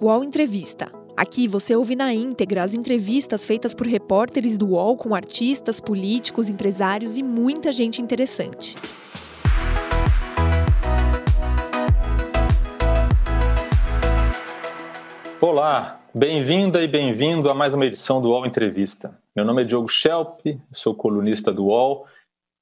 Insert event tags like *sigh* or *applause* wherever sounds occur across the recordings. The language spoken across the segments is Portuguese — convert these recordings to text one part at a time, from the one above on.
UOL Entrevista. Aqui você ouve na íntegra as entrevistas feitas por repórteres do UOL com artistas, políticos, empresários e muita gente interessante. Olá, bem-vinda e bem-vindo a mais uma edição do UOL Entrevista. Meu nome é Diogo Schelp, sou colunista do UOL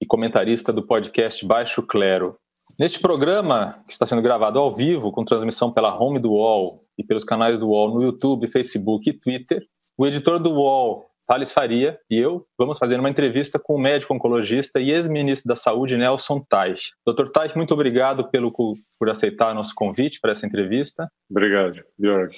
e comentarista do podcast Baixo Clero. Neste programa, que está sendo gravado ao vivo, com transmissão pela home do UOL e pelos canais do UOL no YouTube, Facebook e Twitter, o editor do UOL, Thales Faria, e eu vamos fazer uma entrevista com o médico oncologista e ex-ministro da Saúde, Nelson Tais. Doutor Tais, muito obrigado pelo, por aceitar nosso convite para essa entrevista. Obrigado, Diogo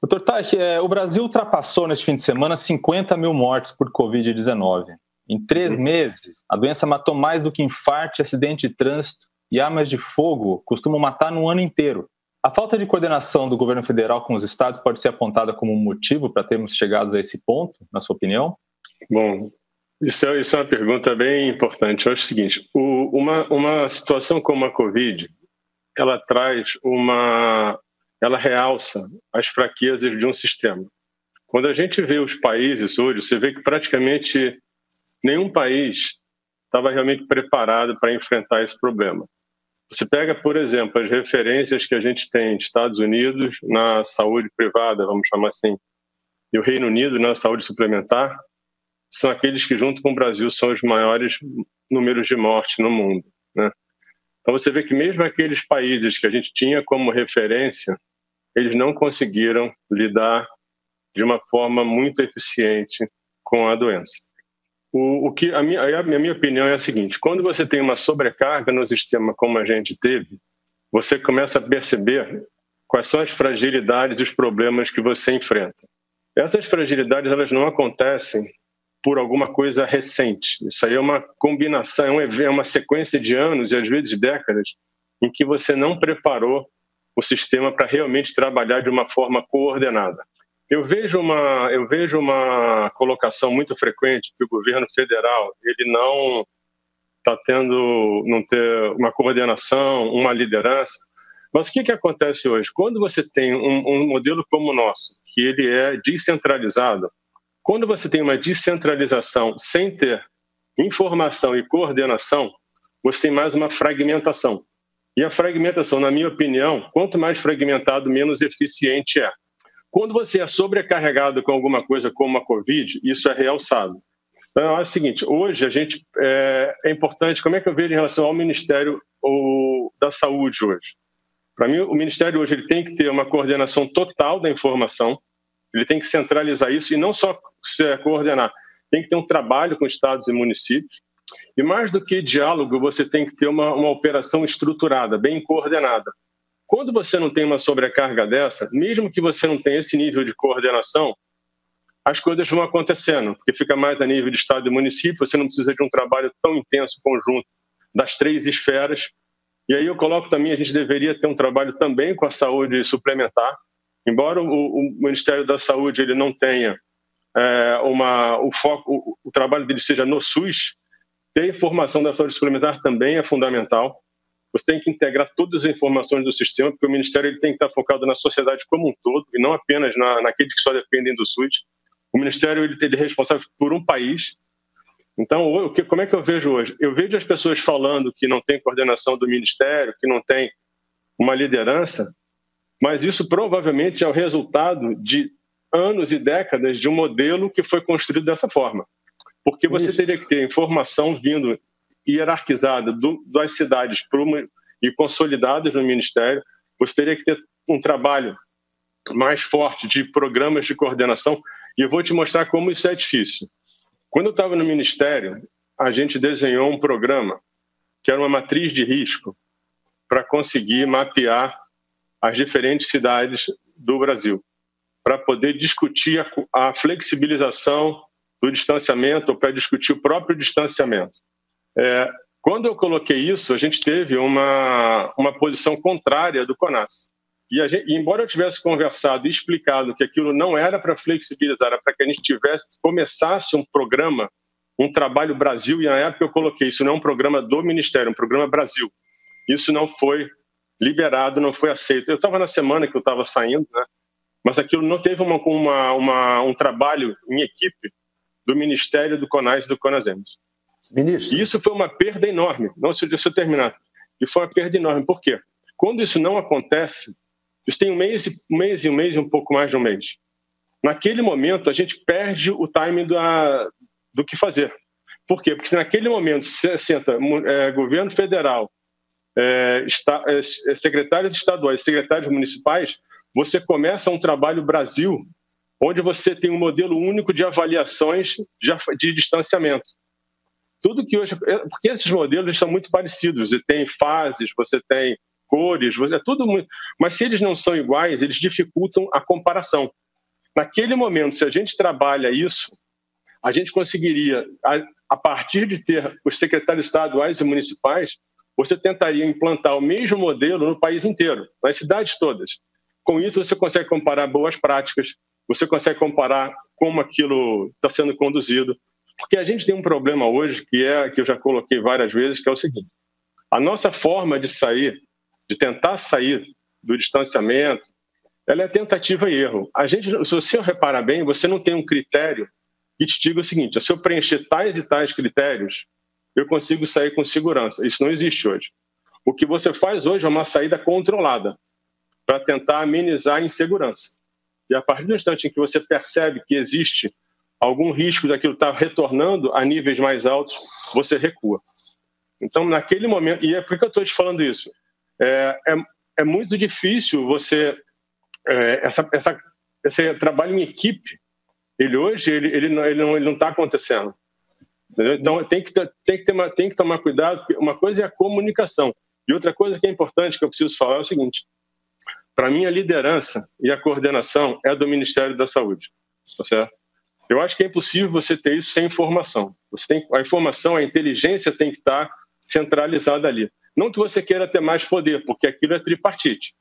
Doutor Tais, é, o Brasil ultrapassou neste fim de semana 50 mil mortes por Covid-19. Em três meses, a doença matou mais do que infarto, acidente de trânsito e armas de fogo costumam matar no ano inteiro. A falta de coordenação do governo federal com os estados pode ser apontada como um motivo para termos chegado a esse ponto, na sua opinião? Bom, isso é, isso é uma pergunta bem importante. Eu acho o seguinte: o, uma, uma situação como a Covid, ela traz uma. ela realça as fraquezas de um sistema. Quando a gente vê os países hoje, você vê que praticamente nenhum país estava realmente preparado para enfrentar esse problema. Você pega, por exemplo, as referências que a gente tem Estados Unidos na saúde privada, vamos chamar assim, e o Reino Unido na saúde suplementar, são aqueles que, junto com o Brasil, são os maiores números de morte no mundo. Né? Então você vê que mesmo aqueles países que a gente tinha como referência, eles não conseguiram lidar de uma forma muito eficiente com a doença. O, o que a minha, a minha opinião é a seguinte: quando você tem uma sobrecarga no sistema como a gente teve, você começa a perceber quais são as fragilidades e os problemas que você enfrenta. Essas fragilidades elas não acontecem por alguma coisa recente. Isso aí é uma combinação, é uma sequência de anos e às vezes décadas em que você não preparou o sistema para realmente trabalhar de uma forma coordenada. Eu vejo uma, eu vejo uma colocação muito frequente que o governo federal ele não está tendo, não ter uma coordenação, uma liderança. Mas o que, que acontece hoje? Quando você tem um, um modelo como o nosso, que ele é descentralizado, quando você tem uma descentralização sem ter informação e coordenação, você tem mais uma fragmentação. E a fragmentação, na minha opinião, quanto mais fragmentado, menos eficiente é. Quando você é sobrecarregado com alguma coisa como a Covid, isso é realçado. Então, acho o seguinte: hoje a gente é, é importante. Como é que eu vejo em relação ao Ministério da Saúde hoje? Para mim, o Ministério hoje ele tem que ter uma coordenação total da informação, ele tem que centralizar isso e não só se coordenar, tem que ter um trabalho com estados e municípios. E mais do que diálogo, você tem que ter uma, uma operação estruturada, bem coordenada. Quando você não tem uma sobrecarga dessa, mesmo que você não tenha esse nível de coordenação, as coisas vão acontecendo, porque fica mais a nível de Estado e município, você não precisa de um trabalho tão intenso conjunto das três esferas. E aí eu coloco também, a gente deveria ter um trabalho também com a saúde suplementar, embora o, o Ministério da Saúde ele não tenha é, uma, o foco, o, o trabalho dele seja no SUS, ter informação da saúde suplementar também é fundamental. Você tem que integrar todas as informações do sistema, porque o Ministério ele tem que estar focado na sociedade como um todo e não apenas na, naqueles que só dependem do SUS. O Ministério ele, ele é responsável por um país. Então, o que, como é que eu vejo hoje? Eu vejo as pessoas falando que não tem coordenação do Ministério, que não tem uma liderança, mas isso provavelmente é o resultado de anos e décadas de um modelo que foi construído dessa forma. Porque você teria que ter informação vindo hierarquizada do, das cidades e consolidadas no Ministério, você teria que ter um trabalho mais forte de programas de coordenação, e eu vou te mostrar como isso é difícil. Quando eu estava no Ministério, a gente desenhou um programa que era uma matriz de risco para conseguir mapear as diferentes cidades do Brasil, para poder discutir a, a flexibilização do distanciamento, ou para discutir o próprio distanciamento. É, quando eu coloquei isso, a gente teve uma, uma posição contrária do CONAS. E, gente, embora eu tivesse conversado e explicado que aquilo não era para flexibilizar, era para que a gente tivesse começasse um programa, um trabalho Brasil, e na época eu coloquei isso não é um programa do Ministério, é um programa Brasil. Isso não foi liberado, não foi aceito. Eu estava na semana que eu estava saindo, né? mas aquilo não teve uma, uma, uma, um trabalho em equipe do Ministério do CONAS e do CONASEMS. Ministro. Isso foi uma perda enorme. Não, se, se eu terminar. E foi uma perda enorme. Por quê? Quando isso não acontece, isso tem um mês, um mês e um mês e um pouco mais de um mês. Naquele momento, a gente perde o timing da, do que fazer. Por quê? Porque se naquele momento senta é, governo federal, é, está, é, secretários estaduais, secretários municipais, você começa um trabalho Brasil, onde você tem um modelo único de avaliações de, de distanciamento. Tudo que hoje. Porque esses modelos são muito parecidos, e tem fases, você tem cores, você, é tudo muito. Mas se eles não são iguais, eles dificultam a comparação. Naquele momento, se a gente trabalha isso, a gente conseguiria, a, a partir de ter os secretários estaduais e municipais, você tentaria implantar o mesmo modelo no país inteiro, nas cidades todas. Com isso, você consegue comparar boas práticas, você consegue comparar como aquilo está sendo conduzido. Porque a gente tem um problema hoje, que é que eu já coloquei várias vezes, que é o seguinte: a nossa forma de sair, de tentar sair do distanciamento, ela é tentativa e erro. A gente, se você reparar bem, você não tem um critério que te diga o seguinte: se eu preencher tais e tais critérios, eu consigo sair com segurança. Isso não existe hoje. O que você faz hoje é uma saída controlada para tentar amenizar a insegurança. E a partir do instante em que você percebe que existe algum risco daquilo estar retornando a níveis mais altos, você recua. Então, naquele momento, e é por que eu estou te falando isso, é, é, é muito difícil você, é, essa, essa, esse trabalho em equipe, ele hoje, ele, ele, não está ele não, ele não tá acontecendo. Entendeu? Então tem que, tem, que ter uma, tem que tomar cuidado, uma coisa é a comunicação. E outra coisa que é importante que eu preciso falar é o seguinte: para mim, a liderança e a coordenação é do Ministério da Saúde. Tá certo? Eu acho que é impossível você ter isso sem informação. Você tem, a informação, a inteligência tem que estar centralizada ali. Não que você queira ter mais poder, porque aquilo é tripartite.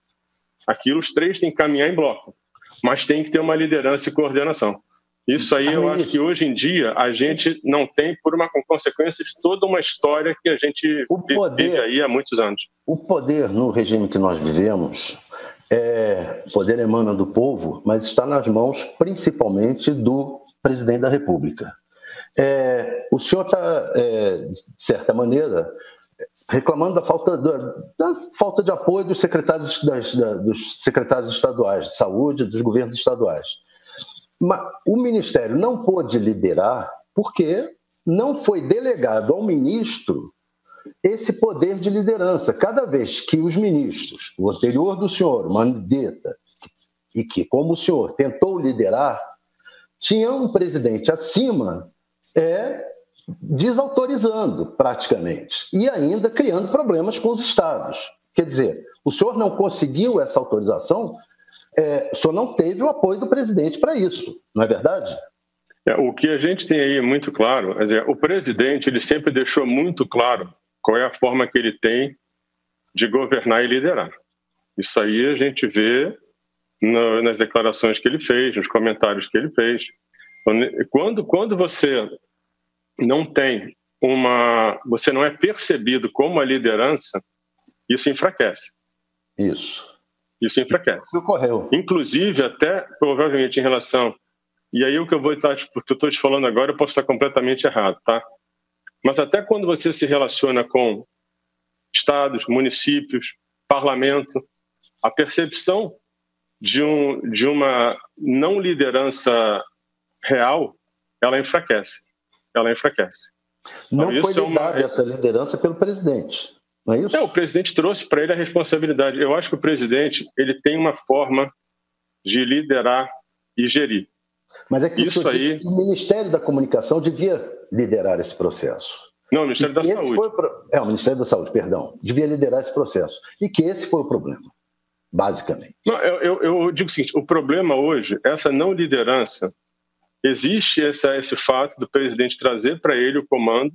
Aquilo os três têm que caminhar em bloco, mas tem que ter uma liderança e coordenação. Isso aí eu acho que hoje em dia a gente não tem por uma consequência de toda uma história que a gente o poder, vive aí há muitos anos. O poder no regime que nós vivemos, é, poder emana do povo, mas está nas mãos principalmente do presidente da República. É, o senhor está, é, de certa maneira, reclamando da falta, da, da falta de apoio dos secretários, das, da, dos secretários estaduais de saúde, dos governos estaduais o Ministério não pôde liderar porque não foi delegado ao ministro esse poder de liderança. Cada vez que os ministros, o anterior do senhor, Mandetta, e que, como o senhor, tentou liderar, tinha um presidente acima é, desautorizando praticamente e ainda criando problemas com os estados. Quer dizer, o senhor não conseguiu essa autorização é, o senhor não teve o apoio do presidente para isso, não é verdade? É, o que a gente tem aí muito claro, é dizer, o presidente ele sempre deixou muito claro qual é a forma que ele tem de governar e liderar. Isso aí a gente vê no, nas declarações que ele fez, nos comentários que ele fez. Quando, quando você não tem uma, você não é percebido como a liderança, isso enfraquece. Isso. Isso enfraquece. Ocorreu. Inclusive, até provavelmente em relação. E aí o que eu vou estar, tipo, que eu estou te falando agora, eu posso estar completamente errado, tá? Mas até quando você se relaciona com estados, municípios, parlamento, a percepção de, um, de uma não liderança real, ela enfraquece. Ela enfraquece. Não então, foi é uma... essa liderança pelo presidente. Não é isso? É, o presidente trouxe para ele a responsabilidade. Eu acho que o presidente ele tem uma forma de liderar e gerir. Mas é que isso aí... o Ministério da Comunicação devia liderar esse processo. Não, o Ministério e da Saúde. Pro... É, o Ministério da Saúde, perdão. Devia liderar esse processo. E que esse foi o problema, basicamente. Não, eu, eu, digo o seguinte: o problema hoje, essa não liderança, existe essa, esse fato do presidente trazer para ele o comando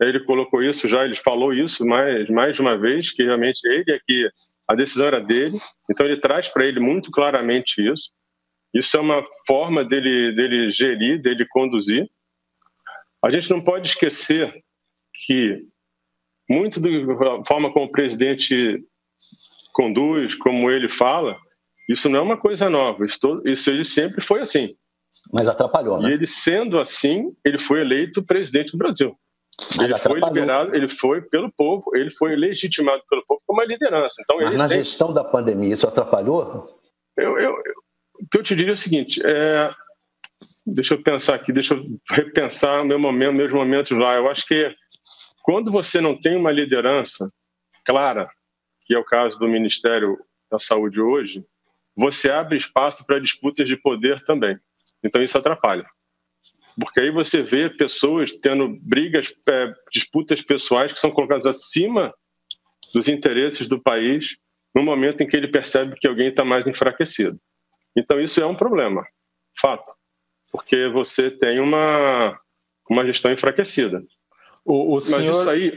ele colocou isso já, ele falou isso mais, mais de uma vez, que realmente ele é que a decisão era dele, então ele traz para ele muito claramente isso. Isso é uma forma dele, dele gerir, dele conduzir. A gente não pode esquecer que muito da forma como o presidente conduz, como ele fala, isso não é uma coisa nova. Isso, isso ele sempre foi assim. Mas atrapalhou, né? E ele sendo assim, ele foi eleito presidente do Brasil. Mas ele foi liberado, ele foi pelo povo, ele foi legitimado pelo povo como uma liderança. Então, Mas na tem... gestão da pandemia, isso atrapalhou? Eu, eu, eu, o que eu te diria é o seguinte: é... deixa eu pensar aqui, deixa eu repensar meu momento, meus momentos lá. Eu acho que quando você não tem uma liderança clara, que é o caso do Ministério da Saúde hoje, você abre espaço para disputas de poder também. Então isso atrapalha. Porque aí você vê pessoas tendo brigas, é, disputas pessoais que são colocadas acima dos interesses do país no momento em que ele percebe que alguém está mais enfraquecido. Então isso é um problema, fato, porque você tem uma, uma gestão enfraquecida. O, o senhor... Mas isso aí...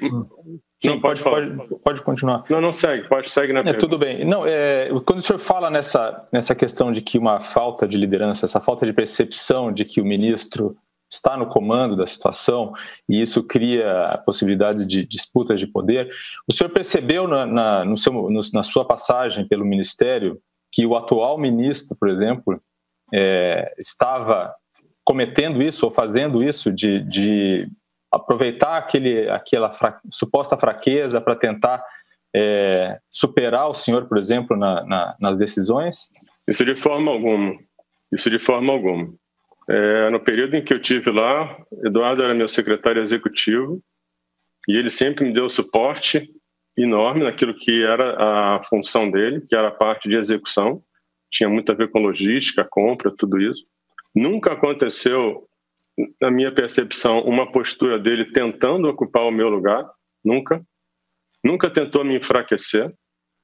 Sim, não, pode, pode, pode, pode, continuar. Não, não segue, pode segue na é, Tudo bem. Não, é, quando o senhor fala nessa, nessa questão de que uma falta de liderança, essa falta de percepção de que o ministro está no comando da situação e isso cria possibilidades de disputas de poder, o senhor percebeu na, na, no seu, no, na sua passagem pelo ministério que o atual ministro, por exemplo, é, estava cometendo isso ou fazendo isso de, de aproveitar aquele, aquela fra, suposta fraqueza para tentar é, superar o senhor, por exemplo, na, na, nas decisões? Isso de forma alguma. Isso de forma alguma. É, no período em que eu tive lá, Eduardo era meu secretário executivo e ele sempre me deu suporte enorme naquilo que era a função dele, que era a parte de execução. Tinha muito a ver com logística, compra, tudo isso. Nunca aconteceu na minha percepção, uma postura dele tentando ocupar o meu lugar, nunca. Nunca tentou me enfraquecer,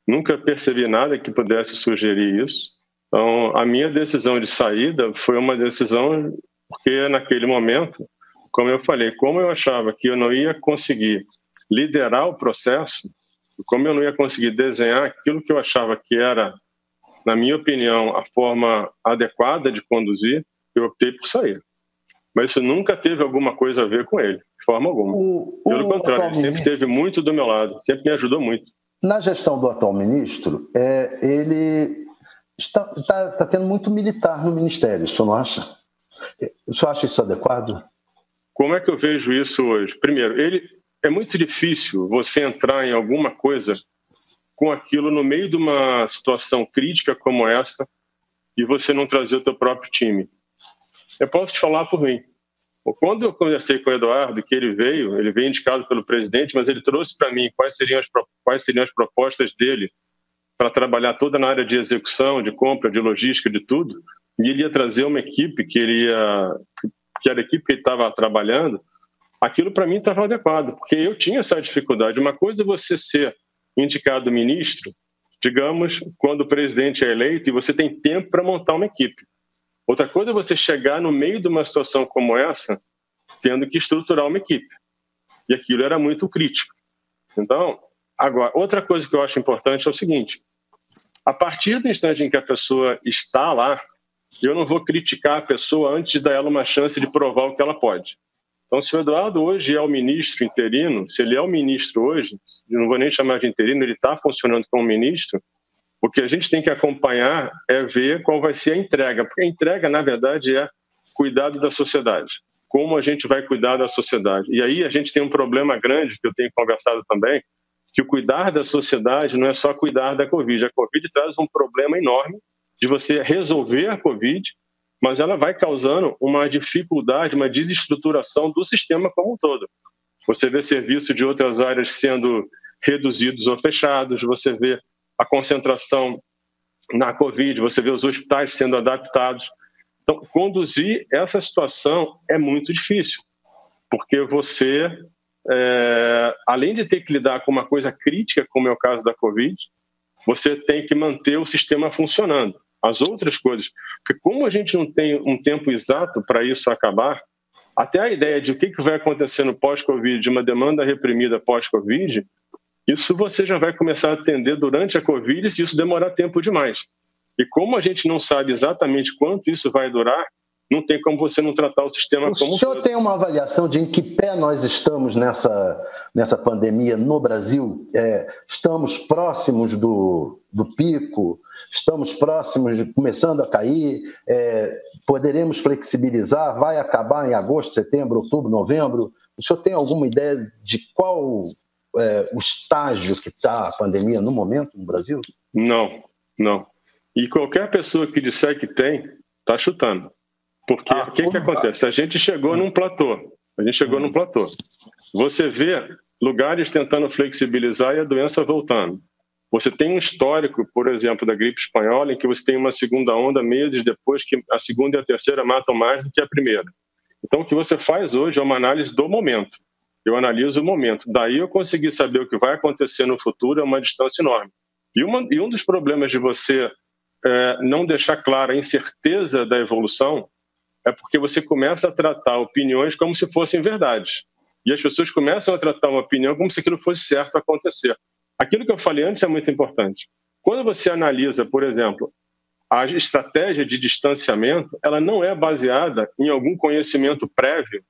nunca percebi nada que pudesse sugerir isso. Então, a minha decisão de saída foi uma decisão porque naquele momento, como eu falei, como eu achava que eu não ia conseguir liderar o processo, como eu não ia conseguir desenhar aquilo que eu achava que era, na minha opinião, a forma adequada de conduzir, eu optei por sair mas isso nunca teve alguma coisa a ver com ele, de forma alguma. O, Pelo o contrário, ele sempre esteve muito do meu lado, sempre me ajudou muito. Na gestão do atual ministro, é, ele está, está, está tendo muito militar no ministério, o senhor não acha? O senhor acha isso adequado? Como é que eu vejo isso hoje? Primeiro, ele é muito difícil você entrar em alguma coisa com aquilo no meio de uma situação crítica como essa e você não trazer o teu próprio time. Eu posso te falar por mim. Quando eu conversei com o Eduardo, que ele veio, ele veio indicado pelo presidente, mas ele trouxe para mim quais seriam, as, quais seriam as propostas dele para trabalhar toda na área de execução, de compra, de logística, de tudo. E ele ia trazer uma equipe que ele ia, que era a equipe que ele estava trabalhando. Aquilo para mim estava adequado, porque eu tinha essa dificuldade. Uma coisa é você ser indicado ministro, digamos, quando o presidente é eleito e você tem tempo para montar uma equipe. Outra coisa é você chegar no meio de uma situação como essa, tendo que estruturar uma equipe. E aquilo era muito crítico. Então, agora, outra coisa que eu acho importante é o seguinte: a partir do instante em que a pessoa está lá, eu não vou criticar a pessoa antes de dar ela uma chance de provar o que ela pode. Então, se o Eduardo hoje é o ministro interino, se ele é o ministro hoje, não vou nem chamar de interino, ele está funcionando como ministro, o que a gente tem que acompanhar é ver qual vai ser a entrega, porque a entrega, na verdade, é cuidado da sociedade. Como a gente vai cuidar da sociedade? E aí a gente tem um problema grande, que eu tenho conversado também, que o cuidar da sociedade não é só cuidar da Covid. A Covid traz um problema enorme de você resolver a Covid, mas ela vai causando uma dificuldade, uma desestruturação do sistema como um todo. Você vê serviços de outras áreas sendo reduzidos ou fechados, você vê a concentração na Covid, você vê os hospitais sendo adaptados. Então, conduzir essa situação é muito difícil, porque você, é, além de ter que lidar com uma coisa crítica, como é o caso da Covid, você tem que manter o sistema funcionando. As outras coisas, porque como a gente não tem um tempo exato para isso acabar, até a ideia de o que vai acontecer no pós-Covid, de uma demanda reprimida pós-Covid, isso você já vai começar a atender durante a Covid se isso demorar tempo demais. E como a gente não sabe exatamente quanto isso vai durar, não tem como você não tratar o sistema o como. O senhor todo. tem uma avaliação de em que pé nós estamos nessa, nessa pandemia no Brasil? É, estamos próximos do, do pico? Estamos próximos de começando a cair? É, poderemos flexibilizar? Vai acabar em agosto, setembro, outubro, novembro? O senhor tem alguma ideia de qual é, o estágio que está a pandemia no momento no Brasil? Não, não. E qualquer pessoa que disser que tem, está chutando. Porque ah, o que, que acontece? A gente chegou num platô. A gente chegou num platô. Você vê lugares tentando flexibilizar e a doença voltando. Você tem um histórico, por exemplo, da gripe espanhola, em que você tem uma segunda onda meses depois que a segunda e a terceira matam mais do que a primeira. Então, o que você faz hoje é uma análise do momento. Eu analiso o momento. Daí eu consegui saber o que vai acontecer no futuro é uma distância enorme. E, uma, e um dos problemas de você é, não deixar clara a incerteza da evolução é porque você começa a tratar opiniões como se fossem verdades. E as pessoas começam a tratar uma opinião como se aquilo fosse certo acontecer. Aquilo que eu falei antes é muito importante. Quando você analisa, por exemplo, a estratégia de distanciamento, ela não é baseada em algum conhecimento prévio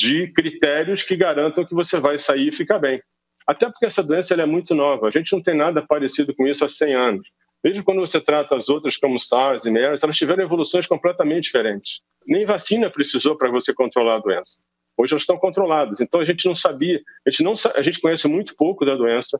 de critérios que garantam que você vai sair e ficar bem. Até porque essa doença é muito nova. A gente não tem nada parecido com isso há 100 anos. Mesmo quando você trata as outras como SARS e MERS, elas tiveram evoluções completamente diferentes. Nem vacina precisou para você controlar a doença. Hoje elas estão controladas. Então a gente não sabia, a gente, não, a gente conhece muito pouco da doença,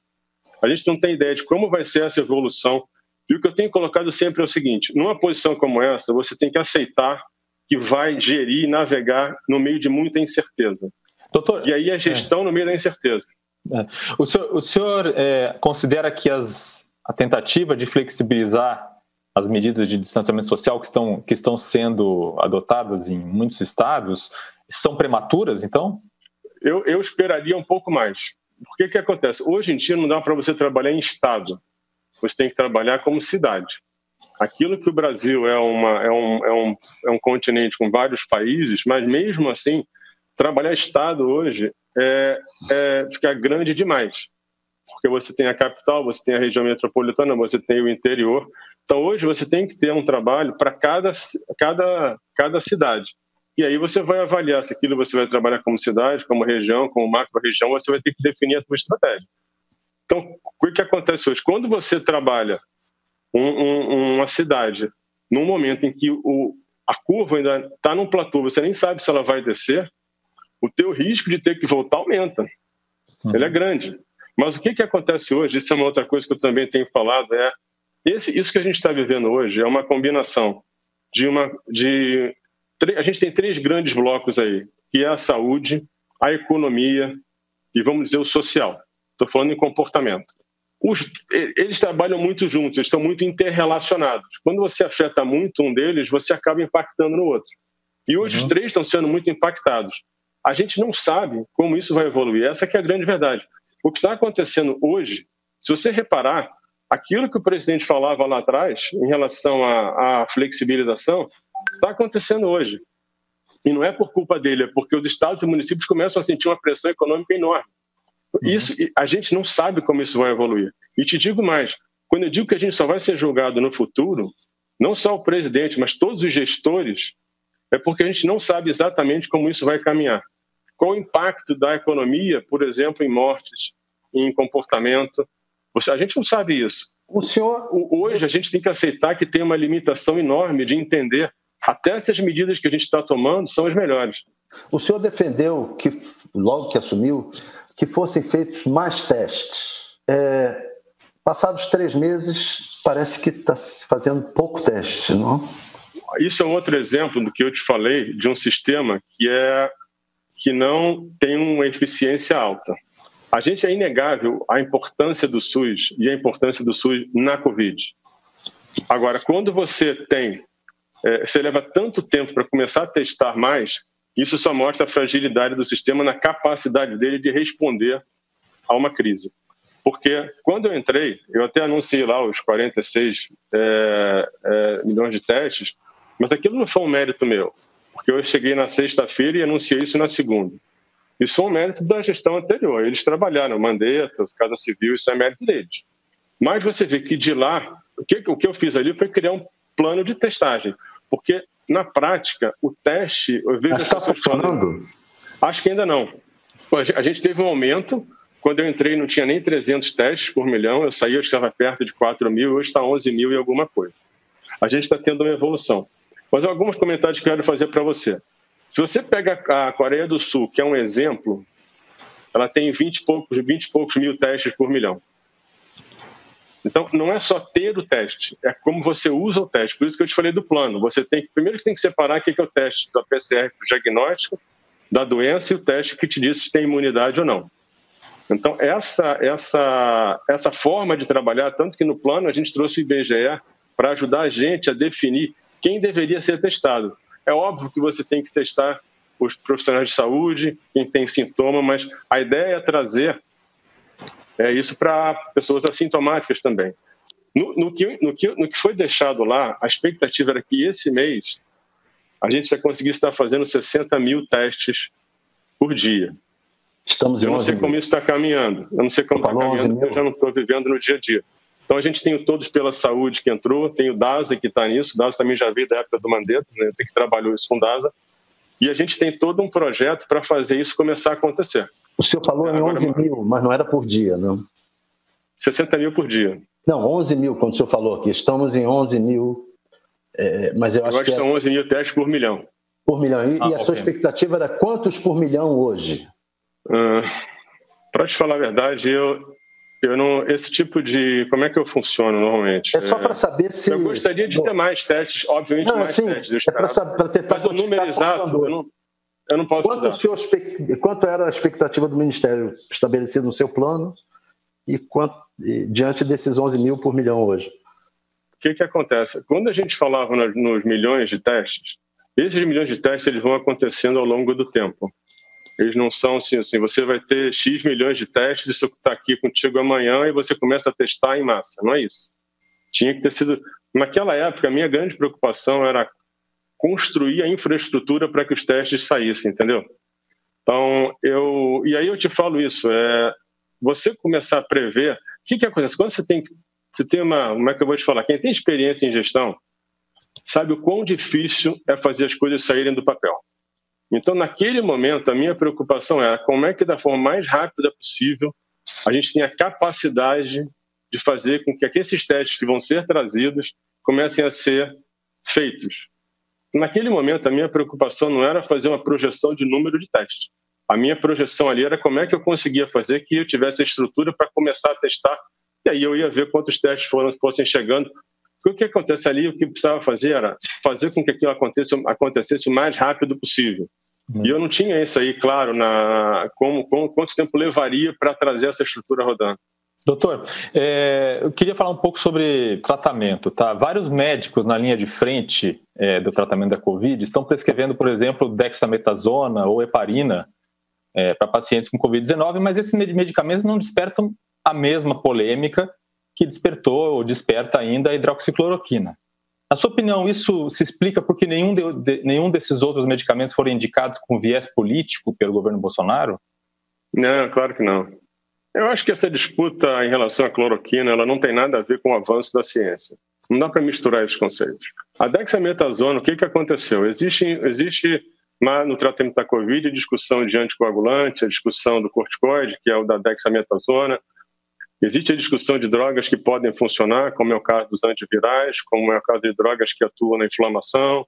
a gente não tem ideia de como vai ser essa evolução. E o que eu tenho colocado sempre é o seguinte: numa posição como essa, você tem que aceitar que vai gerir e navegar no meio de muita incerteza. Doutor, e aí a gestão é. no meio da incerteza. É. O senhor, o senhor é, considera que as, a tentativa de flexibilizar as medidas de distanciamento social que estão, que estão sendo adotadas em muitos estados são prematuras, então? Eu, eu esperaria um pouco mais. Por que que acontece? Hoje em dia não dá para você trabalhar em estado. Você tem que trabalhar como cidade. Aquilo que o Brasil é, uma, é, um, é, um, é um continente com vários países, mas mesmo assim, trabalhar estado hoje é, é grande demais porque você tem a capital, você tem a região metropolitana, você tem o interior. Então, hoje, você tem que ter um trabalho para cada, cada, cada cidade. E aí você vai avaliar se aquilo você vai trabalhar como cidade, como região, como macro-região, você vai ter que definir a sua estratégia. Então, o que acontece hoje? Quando você trabalha um, um, uma cidade num momento em que o, a curva ainda está num platô, você nem sabe se ela vai descer, o teu risco de ter que voltar aumenta. Uhum. Ele é grande. Mas o que, que acontece hoje, isso é uma outra coisa que eu também tenho falado, é esse, isso que a gente está vivendo hoje é uma combinação de uma. De, a gente tem três grandes blocos aí, que é a saúde, a economia e, vamos dizer, o social. Estou falando em comportamento. Os, eles trabalham muito juntos, eles estão muito interrelacionados. Quando você afeta muito um deles, você acaba impactando no outro. E hoje uhum. os três estão sendo muito impactados. A gente não sabe como isso vai evoluir. Essa é a grande verdade. O que está acontecendo hoje, se você reparar, aquilo que o presidente falava lá atrás em relação à, à flexibilização, está acontecendo hoje. E não é por culpa dele, é porque os estados e municípios começam a sentir uma pressão econômica enorme. Uhum. Isso, a gente não sabe como isso vai evoluir. E te digo mais: quando eu digo que a gente só vai ser julgado no futuro, não só o presidente, mas todos os gestores, é porque a gente não sabe exatamente como isso vai caminhar. Qual o impacto da economia, por exemplo, em mortes, em comportamento? Você, a gente não sabe isso. O senhor... Hoje a gente tem que aceitar que tem uma limitação enorme de entender até se as medidas que a gente está tomando são as melhores. O senhor defendeu que, logo que assumiu, que fossem feitos mais testes. É, passados três meses, parece que está se fazendo pouco teste, não? Isso é outro exemplo do que eu te falei de um sistema que é que não tem uma eficiência alta. A gente é inegável a importância do SUS e a importância do SUS na Covid. Agora, quando você tem, é, você leva tanto tempo para começar a testar mais, isso só mostra a fragilidade do sistema na capacidade dele de responder a uma crise. Porque quando eu entrei, eu até anunciei lá os 46 é, é, milhões de testes, mas aquilo não foi um mérito meu porque eu cheguei na sexta-feira e anunciei isso na segunda. Isso foi um mérito da gestão anterior. Eles trabalharam, Mandetta, Casa Civil, isso é mérito deles. Mas você vê que de lá, o que, o que eu fiz ali foi criar um plano de testagem, porque na prática, o teste, eu vejo Mas está funcionando? Acho que ainda não. A gente teve um aumento. Quando eu entrei, não tinha nem 300 testes por milhão. Eu saí, eu estava perto de 4 mil. Hoje está 11 mil e alguma coisa. A gente está tendo uma evolução. Mas alguns comentários que eu quero fazer para você. Se você pega a Coreia do Sul, que é um exemplo, ela tem 20 e poucos, 20 e poucos mil testes por milhão. Então, não é só ter o teste, é como você usa o teste. Por isso que eu te falei do plano. Você tem primeiro que tem que separar o que é o teste da PCR para o diagnóstico da doença e o teste que te diz se tem imunidade ou não. Então, essa, essa, essa forma de trabalhar, tanto que no plano a gente trouxe o IBGE para ajudar a gente a definir quem deveria ser testado. É óbvio que você tem que testar os profissionais de saúde, quem tem sintoma, mas a ideia é trazer é, isso para pessoas assintomáticas também. No, no, que, no, que, no que foi deixado lá, a expectativa era que esse mês a gente já conseguisse estar fazendo 60 mil testes por dia. Estamos eu não sei como isso está caminhando. Eu não sei como está caminhando, porque eu já não estou vivendo no dia a dia. Então a gente tem o Todos pela Saúde que entrou, tem o DASA que está nisso, o DASA também já veio da época do Mandetta, né? que trabalhou isso com o DASA. E a gente tem todo um projeto para fazer isso começar a acontecer. O senhor falou em 11 Agora, mil, mas não era por dia, não? 60 mil por dia. Não, 11 mil, quando o senhor falou aqui. Estamos em 11 mil, é, mas eu, eu acho, que, que são 11 mil testes por milhão. Por milhão. E, ah, e a okay. sua expectativa era quantos por milhão hoje? Uh, para te falar a verdade, eu, eu não. Esse tipo de. Como é que eu funciono normalmente? É só para saber se. Eu gostaria de ter mais testes, obviamente, não, mais sim, testes. É para tentar. Mas o número exato, eu não, eu não posso. Quanto, senhor, quanto era a expectativa do Ministério estabelecida no seu plano e, quanto, e diante desses 11 mil por milhão hoje? O que, que acontece? Quando a gente falava nos milhões de testes, esses milhões de testes eles vão acontecendo ao longo do tempo. Eles não são assim, assim, você vai ter X milhões de testes, isso está aqui contigo amanhã e você começa a testar em massa. Não é isso. Tinha que ter sido. Naquela época, a minha grande preocupação era construir a infraestrutura para que os testes saíssem, entendeu? Então, eu. E aí eu te falo isso, é você começar a prever. O que, que acontece? Quando você tem, você tem uma. Como é que eu vou te falar? Quem tem experiência em gestão sabe o quão difícil é fazer as coisas saírem do papel. Então, naquele momento, a minha preocupação era como é que, da forma mais rápida possível, a gente tenha capacidade de fazer com que esses testes que vão ser trazidos comecem a ser feitos. Naquele momento, a minha preocupação não era fazer uma projeção de número de testes. A minha projeção ali era como é que eu conseguia fazer que eu tivesse a estrutura para começar a testar, e aí eu ia ver quantos testes foram, fossem chegando. o que acontece ali, o que precisava fazer era fazer com que aquilo acontecesse, acontecesse o mais rápido possível. Uhum. E eu não tinha isso aí, claro, na como, como quanto tempo levaria para trazer essa estrutura rodando. Doutor, é, eu queria falar um pouco sobre tratamento. Tá? Vários médicos na linha de frente é, do tratamento da Covid estão prescrevendo, por exemplo, dexametasona ou heparina é, para pacientes com Covid-19, mas esses medicamentos não despertam a mesma polêmica que despertou ou desperta ainda a hidroxicloroquina. Na sua opinião, isso se explica porque nenhum, de, de, nenhum desses outros medicamentos foram indicados com viés político pelo governo Bolsonaro? Não, claro que não. Eu acho que essa disputa em relação à cloroquina ela não tem nada a ver com o avanço da ciência. Não dá para misturar esses conceitos. A dexametasona, o que, que aconteceu? Existe, existe no tratamento da Covid a discussão de anticoagulante, a discussão do corticoide, que é o da dexametasona, Existe a discussão de drogas que podem funcionar, como é o caso dos antivirais, como é o caso de drogas que atuam na inflamação,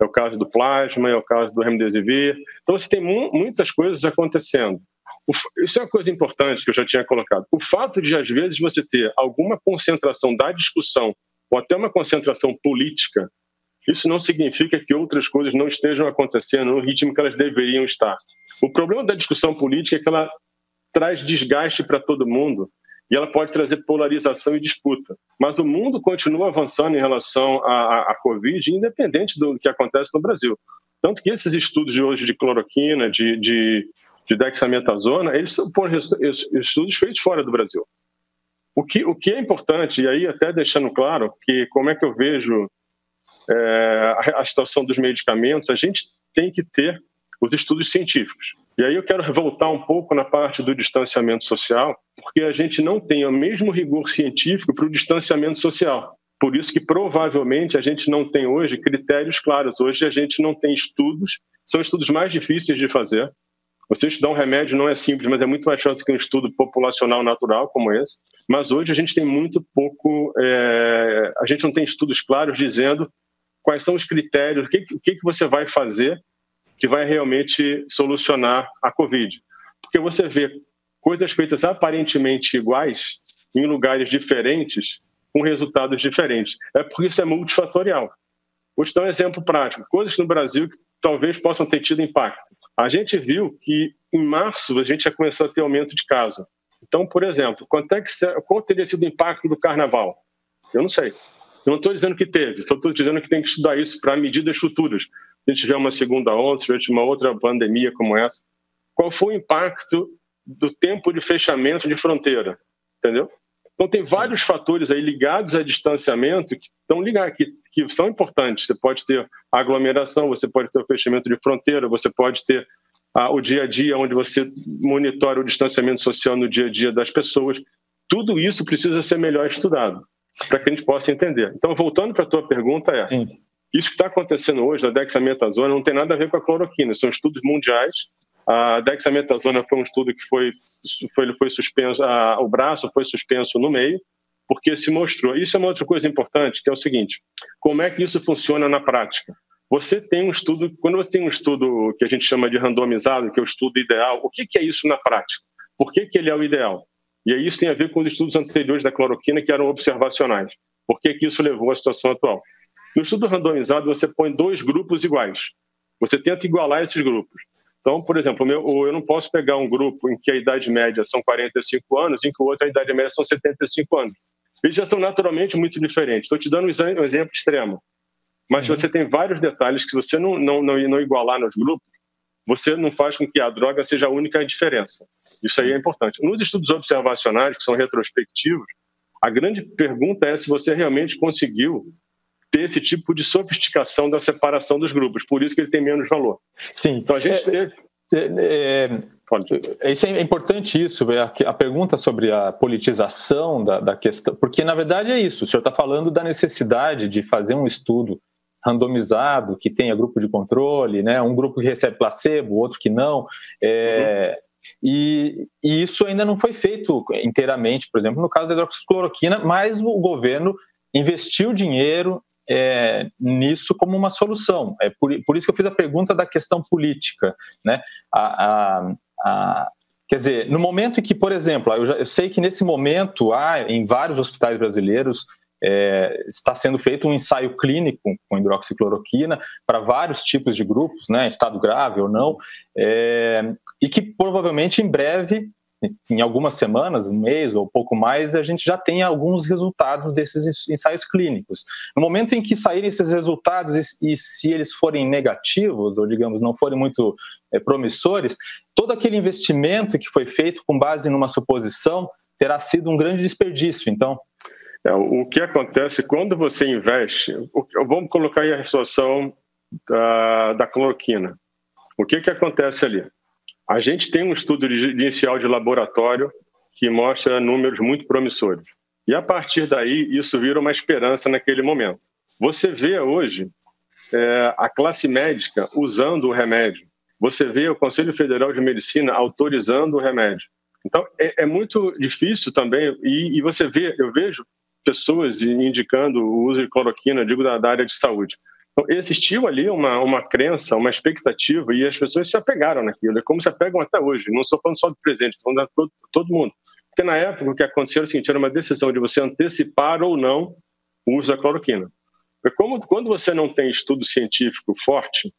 é o caso do plasma, é o caso do remdesivir. Então, você tem mu muitas coisas acontecendo. Isso é uma coisa importante que eu já tinha colocado. O fato de, às vezes, você ter alguma concentração da discussão, ou até uma concentração política, isso não significa que outras coisas não estejam acontecendo no ritmo que elas deveriam estar. O problema da discussão política é que ela traz desgaste para todo mundo e ela pode trazer polarização e disputa. Mas o mundo continua avançando em relação à, à, Covid, independente do que acontece no Brasil. Tanto que esses estudos de hoje de cloroquina, de, de, de dexametasona, eles por estudos feitos fora do Brasil. O que, o que é importante, e aí até deixando claro que como é que eu vejo é, a situação dos medicamentos, a gente tem que ter os estudos científicos. E aí eu quero voltar um pouco na parte do distanciamento social, porque a gente não tem o mesmo rigor científico para o distanciamento social. Por isso que provavelmente a gente não tem hoje critérios claros. Hoje a gente não tem estudos, são estudos mais difíceis de fazer. Você estudar um remédio não é simples, mas é muito mais fácil que um estudo populacional natural como esse. Mas hoje a gente tem muito pouco, é, a gente não tem estudos claros dizendo quais são os critérios, o que, o que você vai fazer que vai realmente solucionar a Covid. Porque você vê coisas feitas aparentemente iguais em lugares diferentes com resultados diferentes. É por isso é multifatorial. Vou te dar um exemplo prático. Coisas no Brasil que talvez possam ter tido impacto. A gente viu que em março a gente já começou a ter aumento de casos. Então, por exemplo, quanto é que, qual teria sido o impacto do carnaval? Eu não sei. Eu não estou dizendo que teve, só estou dizendo que tem que estudar isso para medidas futuras. Se a gente tiver uma segunda onda, se tiver uma outra pandemia como essa, qual foi o impacto do tempo de fechamento de fronteira? Entendeu? Então, tem vários fatores aí ligados a distanciamento que estão ligados, que, que são importantes. Você pode ter aglomeração, você pode ter o fechamento de fronteira, você pode ter ah, o dia a dia, onde você monitora o distanciamento social no dia a dia das pessoas. Tudo isso precisa ser melhor estudado para que a gente possa entender. Então, voltando para a tua pergunta, é: Sim. isso que está acontecendo hoje da dexametasona não tem nada a ver com a cloroquina, são estudos mundiais a dexametasona foi um estudo que foi, foi, foi suspenso, a, o braço foi suspenso no meio, porque se mostrou. Isso é uma outra coisa importante, que é o seguinte: como é que isso funciona na prática? Você tem um estudo, quando você tem um estudo que a gente chama de randomizado, que é o estudo ideal, o que, que é isso na prática? Por que, que ele é o ideal? E aí isso tem a ver com os estudos anteriores da cloroquina, que eram observacionais. Por que, que isso levou à situação atual? No estudo randomizado, você põe dois grupos iguais. Você tenta igualar esses grupos. Então, por exemplo, eu não posso pegar um grupo em que a idade média são 45 anos, em que o outro a idade média são 75 anos. Eles já são naturalmente muito diferentes. Estou te dando um exemplo extremo. Mas uhum. você tem vários detalhes que você não, não, não, não igualar nos grupos, você não faz com que a droga seja a única diferença. Isso aí é importante. Nos estudos observacionais, que são retrospectivos, a grande pergunta é se você realmente conseguiu ter esse tipo de sofisticação da separação dos grupos. Por isso que ele tem menos valor. Sim. Então a gente é, teve. É, é, isso é importante isso, a, a, pergunta sobre a politização da, da, questão, porque na verdade é isso, o senhor está falando da necessidade de fazer um estudo randomizado, que tenha grupo de controle, né, um grupo que recebe placebo, outro que não, é, uhum. E, e, isso ainda não foi feito inteiramente, por exemplo, no caso da hidroxicloroquina, mas o governo investiu dinheiro é, nisso como uma solução. É por, por, isso que eu fiz a pergunta da questão política. Né? A, a, a, quer dizer, no momento em que, por exemplo, eu, já, eu sei que nesse momento há em vários hospitais brasileiros é, está sendo feito um ensaio clínico com hidroxicloroquina para vários tipos de grupos, né, estado grave ou não, é, e que provavelmente em breve em algumas semanas, um mês ou pouco mais, a gente já tem alguns resultados desses ensaios clínicos. No momento em que saírem esses resultados e, e se eles forem negativos, ou digamos, não forem muito é, promissores, todo aquele investimento que foi feito com base numa suposição terá sido um grande desperdício. Então, é, o que acontece quando você investe, vamos colocar aí a situação da, da cloroquina. O que, que acontece ali? A gente tem um estudo inicial de laboratório que mostra números muito promissores. E a partir daí, isso vira uma esperança naquele momento. Você vê hoje é, a classe médica usando o remédio. Você vê o Conselho Federal de Medicina autorizando o remédio. Então, é, é muito difícil também. E, e, você vê, eu vejo pessoas indicando o uso de cloroquina, digo, da, da área de saúde. Então, existiu ali uma, uma crença, uma expectativa, e as pessoas se apegaram naquilo. É como se apegam até hoje. Não estou falando só do presidente, estou falando de todo, todo mundo. Porque na época o que aconteceu seguinte, era uma decisão de você antecipar ou não o uso da cloroquina. Como, quando você não tem estudo científico forte,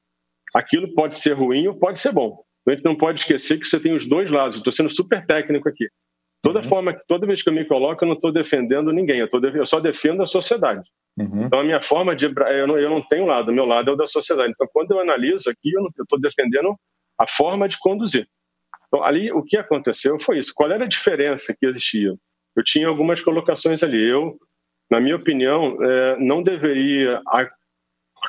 aquilo pode ser ruim ou pode ser bom. A gente não pode esquecer que você tem os dois lados. Estou sendo super técnico aqui. Toda uhum. forma, toda vez que eu me coloco, eu não estou defendendo ninguém. Eu, tô, eu só defendo a sociedade. Uhum. Então, a minha forma de. Eu não, eu não tenho lado, meu lado é o da sociedade. Então, quando eu analiso aqui, eu estou defendendo a forma de conduzir. Então, ali, o que aconteceu foi isso. Qual era a diferença que existia? Eu tinha algumas colocações ali. Eu, na minha opinião, é, não deveria. A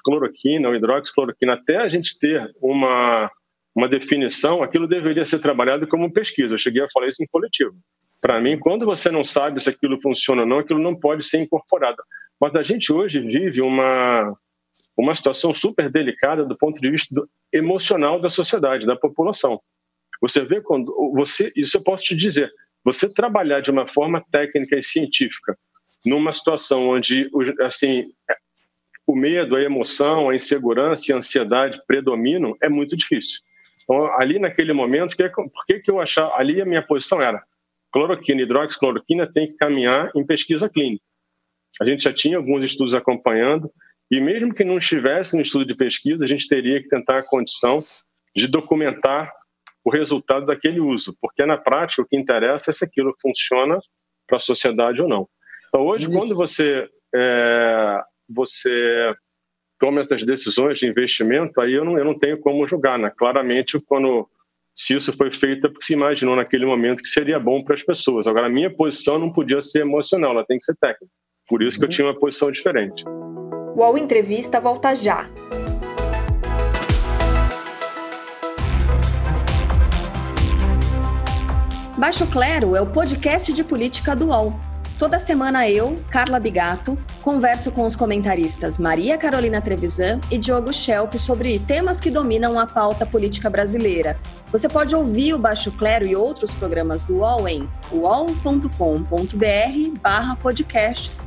cloroquina, o hidroxicloroquina, até a gente ter uma, uma definição, aquilo deveria ser trabalhado como pesquisa. Eu cheguei a falar isso em coletivo. Para mim, quando você não sabe se aquilo funciona ou não, aquilo não pode ser incorporado. Mas a gente hoje vive uma, uma situação super delicada do ponto de vista do, emocional da sociedade, da população. Você vê quando você, isso eu posso te dizer, você trabalhar de uma forma técnica e científica numa situação onde assim o medo, a emoção, a insegurança e a ansiedade predominam é muito difícil. Então, ali naquele momento, que, por que, que eu achava. Ali a minha posição era: cloroquina, hidroxicloroquina tem que caminhar em pesquisa clínica. A gente já tinha alguns estudos acompanhando, e mesmo que não estivesse no estudo de pesquisa, a gente teria que tentar a condição de documentar o resultado daquele uso, porque na prática o que interessa é se aquilo funciona para a sociedade ou não. Então, hoje, Isso. quando você, é, você toma essas decisões de investimento, aí eu não, eu não tenho como julgar. Né? Claramente, quando se isso foi feito, é porque se imaginou naquele momento que seria bom para as pessoas. Agora, a minha posição não podia ser emocional, ela tem que ser técnica. Por isso que eu uhum. tinha uma posição diferente. O UOL Entrevista volta já. Baixo Clero é o podcast de política do UOL. Toda semana eu, Carla Bigato, converso com os comentaristas Maria Carolina Trevisan e Diogo Schelp sobre temas que dominam a pauta política brasileira. Você pode ouvir o Baixo Clero e outros programas do UOL em uol.com.br barra podcasts,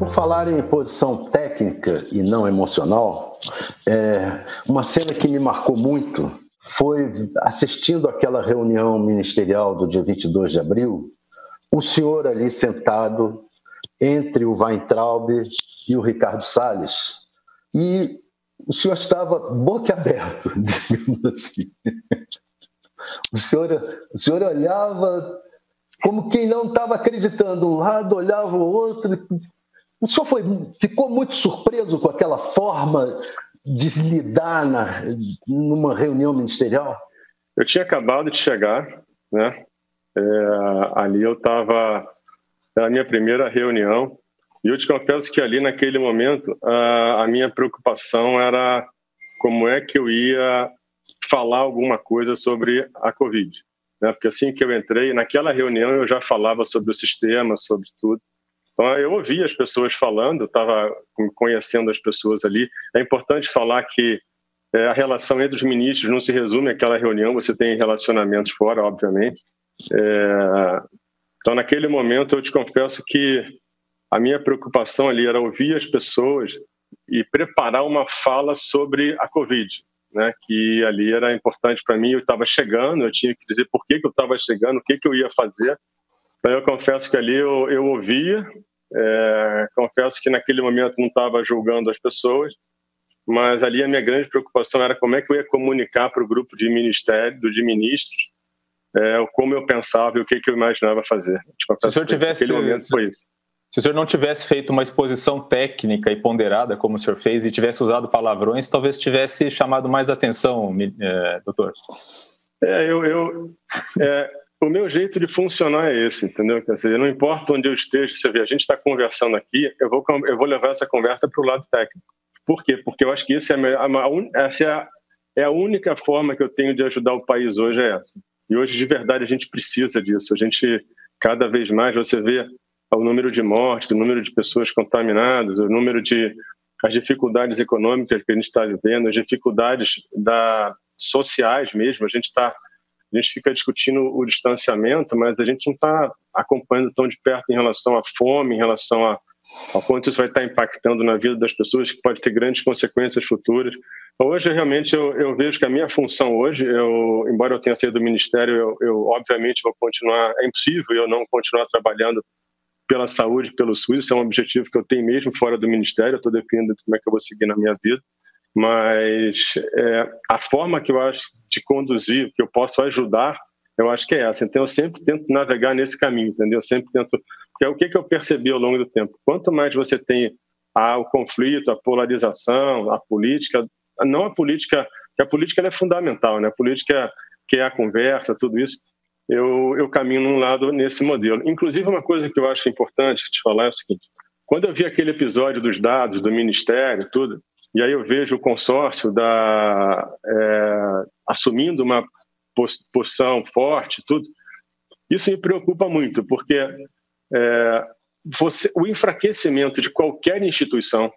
Por falar em posição técnica e não emocional, é, uma cena que me marcou muito foi assistindo aquela reunião ministerial do dia 22 de abril, o senhor ali sentado entre o Weintraub e o Ricardo Salles, e o senhor estava boquiaberto, *laughs* digamos assim. O senhor, o senhor olhava como quem não estava acreditando. Um lado olhava o outro. O senhor foi, ficou muito surpreso com aquela forma de lidar na, numa reunião ministerial? Eu tinha acabado de chegar, né? É, ali eu estava na minha primeira reunião e eu te confesso que ali naquele momento a, a minha preocupação era como é que eu ia falar alguma coisa sobre a Covid. Né? Porque assim que eu entrei, naquela reunião eu já falava sobre o sistema, sobre tudo. Então eu ouvia as pessoas falando, estava conhecendo as pessoas ali. É importante falar que é, a relação entre os ministros não se resume àquela reunião, você tem relacionamentos fora, obviamente. É, então, naquele momento, eu te confesso que a minha preocupação ali era ouvir as pessoas e preparar uma fala sobre a Covid, né? Que ali era importante para mim. Eu estava chegando, eu tinha que dizer por que, que eu estava chegando, o que, que eu ia fazer. Então, eu confesso que ali eu, eu ouvia, é, confesso que naquele momento não estava julgando as pessoas, mas ali a minha grande preocupação era como é que eu ia comunicar para o grupo de ministério, de ministros, é, como eu pensava e o que, que eu imaginava fazer. Se o senhor tivesse, momento foi isso. Se o senhor não tivesse feito uma exposição técnica e ponderada, como o senhor fez, e tivesse usado palavrões, talvez tivesse chamado mais atenção, é, doutor. É, eu, eu é, o meu jeito de funcionar é esse, entendeu? Quer dizer, não importa onde eu esteja, você vê, a gente está conversando aqui, eu vou, eu vou levar essa conversa para o lado técnico. Por quê? Porque eu acho que esse é a, a, essa é a, é a única forma que eu tenho de ajudar o país hoje, é essa. E hoje, de verdade, a gente precisa disso. A gente, cada vez mais, você vê o número de mortes, o número de pessoas contaminadas, o número de as dificuldades econômicas que a gente está vivendo, as dificuldades da, sociais mesmo. A gente está, a gente fica discutindo o distanciamento, mas a gente não está acompanhando tão de perto em relação à fome, em relação a, a quanto isso vai estar impactando na vida das pessoas, que pode ter grandes consequências futuras. Hoje, realmente, eu, eu, vejo que a minha função hoje, eu, embora eu tenha saído do Ministério, eu, eu, obviamente vou continuar, é impossível eu não continuar trabalhando pela saúde, pelo SUS, isso é um objetivo que eu tenho mesmo fora do Ministério, eu estou definindo como é que eu vou seguir na minha vida, mas é, a forma que eu acho de conduzir, que eu posso ajudar, eu acho que é essa. Então, eu sempre tento navegar nesse caminho, entendeu? Eu sempre tento... Porque é o que, que eu percebi ao longo do tempo. Quanto mais você tem ao conflito, à polarização, à política, não a política, que a política é fundamental, né? A política que é a conversa, tudo isso. Eu, eu caminho num lado nesse modelo. Inclusive, uma coisa que eu acho importante te falar é o seguinte: quando eu vi aquele episódio dos dados do Ministério, tudo, e aí eu vejo o consórcio da, é, assumindo uma posição forte, tudo, isso me preocupa muito, porque é, você, o enfraquecimento de qualquer instituição,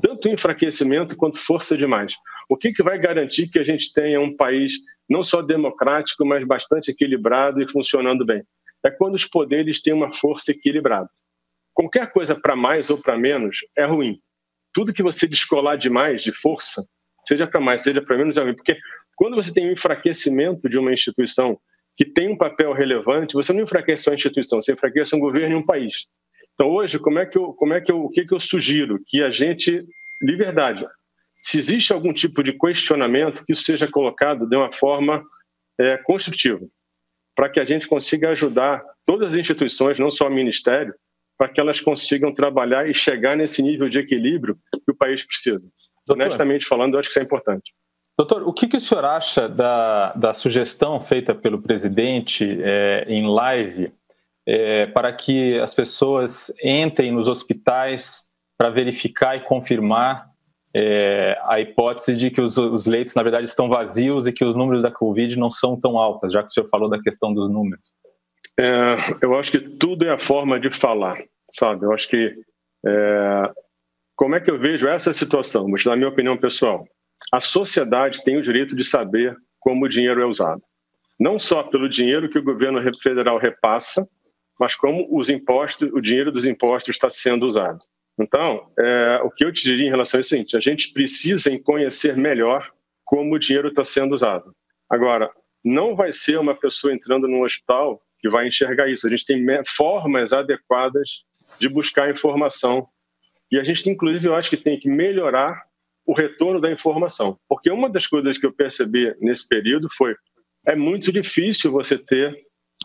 tanto enfraquecimento quanto força demais, o que, que vai garantir que a gente tenha um país não só democrático, mas bastante equilibrado e funcionando bem? É quando os poderes têm uma força equilibrada. Qualquer coisa para mais ou para menos é ruim. Tudo que você descolar demais de força, seja para mais, seja para menos, é. Porque quando você tem um enfraquecimento de uma instituição que tem um papel relevante, você não enfraquece só a instituição, você enfraquece um governo e um país. Então, hoje, como é que eu, como é que eu, o que, que eu sugiro? Que a gente, de verdade, se existe algum tipo de questionamento, que isso seja colocado de uma forma é, construtiva, para que a gente consiga ajudar todas as instituições, não só o Ministério, para que elas consigam trabalhar e chegar nesse nível de equilíbrio que o país precisa. Doutor, Honestamente falando, eu acho que isso é importante. Doutor, o que, que o senhor acha da, da sugestão feita pelo presidente é, em live é, para que as pessoas entrem nos hospitais para verificar e confirmar é, a hipótese de que os, os, leitos, na verdade, estão vazios e que os números da Covid não são tão altos, já que o senhor falou da questão dos números? É, eu acho que tudo é a forma de falar, sabe? Eu acho que. É, como é que eu vejo essa situação? Vou te dar a minha opinião pessoal. A sociedade tem o direito de saber como o dinheiro é usado. Não só pelo dinheiro que o governo federal repassa, mas como os impostos, o dinheiro dos impostos está sendo usado. Então, é, o que eu te diria em relação a isso é o seguinte: a gente precisa conhecer melhor como o dinheiro está sendo usado. Agora, não vai ser uma pessoa entrando num hospital que vai enxergar isso. A gente tem formas adequadas de buscar informação. E a gente, inclusive, eu acho que tem que melhorar o retorno da informação. Porque uma das coisas que eu percebi nesse período foi é muito difícil você ter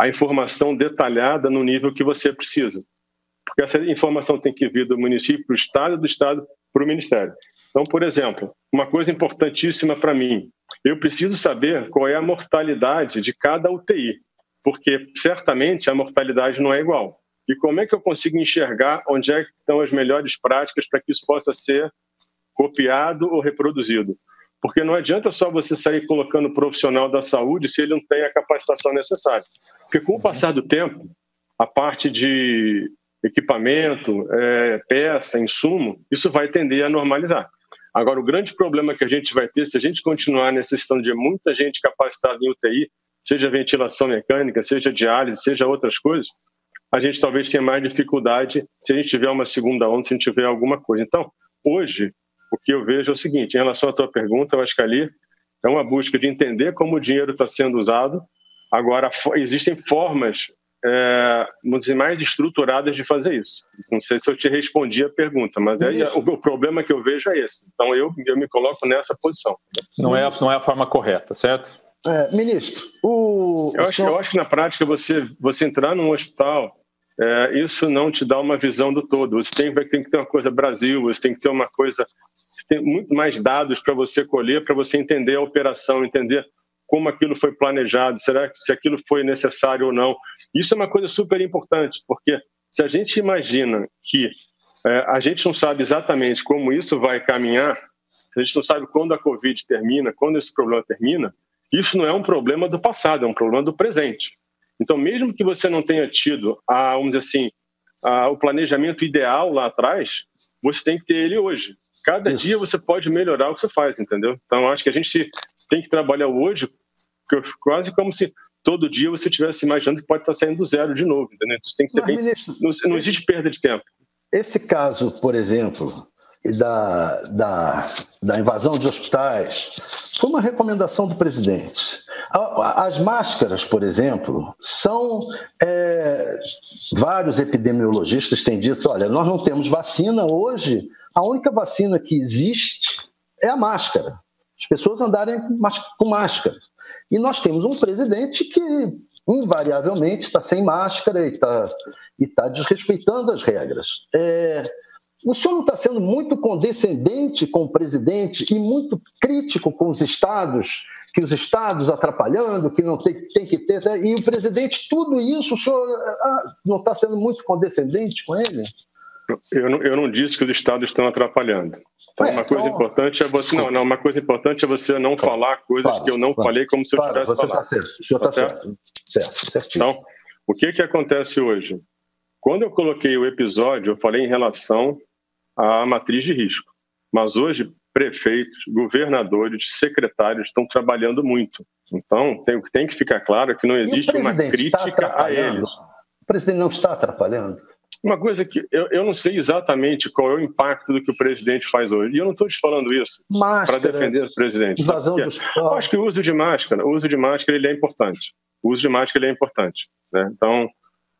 a informação detalhada no nível que você precisa. Porque essa informação tem que vir do município para o Estado, do Estado para o Ministério. Então, por exemplo, uma coisa importantíssima para mim, eu preciso saber qual é a mortalidade de cada UTI, porque certamente a mortalidade não é igual. E como é que eu consigo enxergar onde é estão as melhores práticas para que isso possa ser copiado ou reproduzido. Porque não adianta só você sair colocando profissional da saúde se ele não tem a capacitação necessária. Porque com o passar do tempo, a parte de equipamento, é, peça, insumo, isso vai tender a normalizar. Agora, o grande problema que a gente vai ter, se a gente continuar necessitando de muita gente capacitada em UTI, seja ventilação mecânica, seja diálise, seja outras coisas, a gente talvez tenha mais dificuldade se a gente tiver uma segunda onda, se a gente tiver alguma coisa. Então, hoje, o que eu vejo é o seguinte: em relação à tua pergunta, eu acho que ali é uma busca de entender como o dinheiro está sendo usado. Agora, existem formas é, vamos dizer, mais estruturadas de fazer isso. Não sei se eu te respondi a pergunta, mas aí, o, o, problema que eu vejo é esse. Então eu, eu me coloco nessa posição. Não é, não é a forma correta, certo? É, ministro, o. Eu acho, eu acho que na prática você, você entrar num hospital é, isso não te dá uma visão do todo. Você tem, tem, que ter uma coisa Brasil, você tem que ter uma coisa. Tem muito mais dados para você colher, para você entender a operação, entender como aquilo foi planejado, será que se aquilo foi necessário ou não. Isso é uma coisa super importante, porque se a gente imagina que é, a gente não sabe exatamente como isso vai caminhar, a gente não sabe quando a Covid termina, quando esse problema termina, isso não é um problema do passado, é um problema do presente. Então, mesmo que você não tenha tido, a, vamos dizer assim, a, o planejamento ideal lá atrás, você tem que ter ele hoje. Cada Isso. dia você pode melhorar o que você faz, entendeu? Então, acho que a gente tem que trabalhar hoje quase como se todo dia você estivesse imaginando que pode estar saindo do zero de novo, entendeu? Então, tem que ser Mas, bem... Ministro, não, não existe perda de tempo. Esse caso, por exemplo, da, da, da invasão de hospitais, foi uma recomendação do presidente. As máscaras, por exemplo, são. É, vários epidemiologistas têm dito: olha, nós não temos vacina hoje, a única vacina que existe é a máscara. As pessoas andarem com máscara. E nós temos um presidente que, invariavelmente, está sem máscara e está e tá desrespeitando as regras. É, o senhor não está sendo muito condescendente com o presidente e muito crítico com os estados, que os estados atrapalhando, que não tem, tem que ter. Né? E o presidente, tudo isso, o senhor ah, não está sendo muito condescendente com ele? Eu não, eu não disse que os estados estão atrapalhando. Então, é, uma coisa então... importante é você. Não, não, uma coisa importante é você não claro, falar coisas claro, que eu não claro, falei como se eu tivesse você tá falado. Tá certo, o senhor está tá certo. certo. Certo, Então, o que, que acontece hoje? Quando eu coloquei o episódio, eu falei em relação à matriz de risco. Mas hoje, prefeitos, governadores, secretários estão trabalhando muito. Então, tem, tem que ficar claro que não existe uma crítica a eles. O presidente não está atrapalhando? Uma coisa que eu, eu não sei exatamente qual é o impacto do que o presidente faz hoje. E eu não estou te falando isso para defender o presidente. Vazão dos... Eu acho que o uso de máscara, o uso de máscara ele é importante. O uso de máscara ele é importante. Né? Então,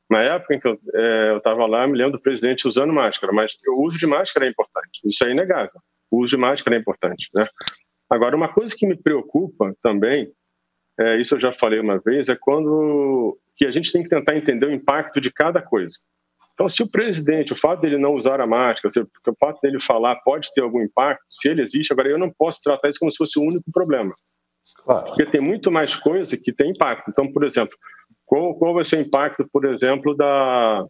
na época em que eu é, estava lá, me lembro do presidente usando máscara, mas o uso de máscara é importante. Isso é inegável. O uso de máscara é importante. Né? Agora, uma coisa que me preocupa também, é, isso eu já falei uma vez, é quando que a gente tem que tentar entender o impacto de cada coisa. Então, se o presidente, o fato dele não usar a máscara, se, o fato dele falar pode ter algum impacto, se ele existe, agora eu não posso tratar isso como se fosse o único problema. Claro. Porque tem muito mais coisa que tem impacto. Então, por exemplo, qual, qual vai ser o impacto, por exemplo, da,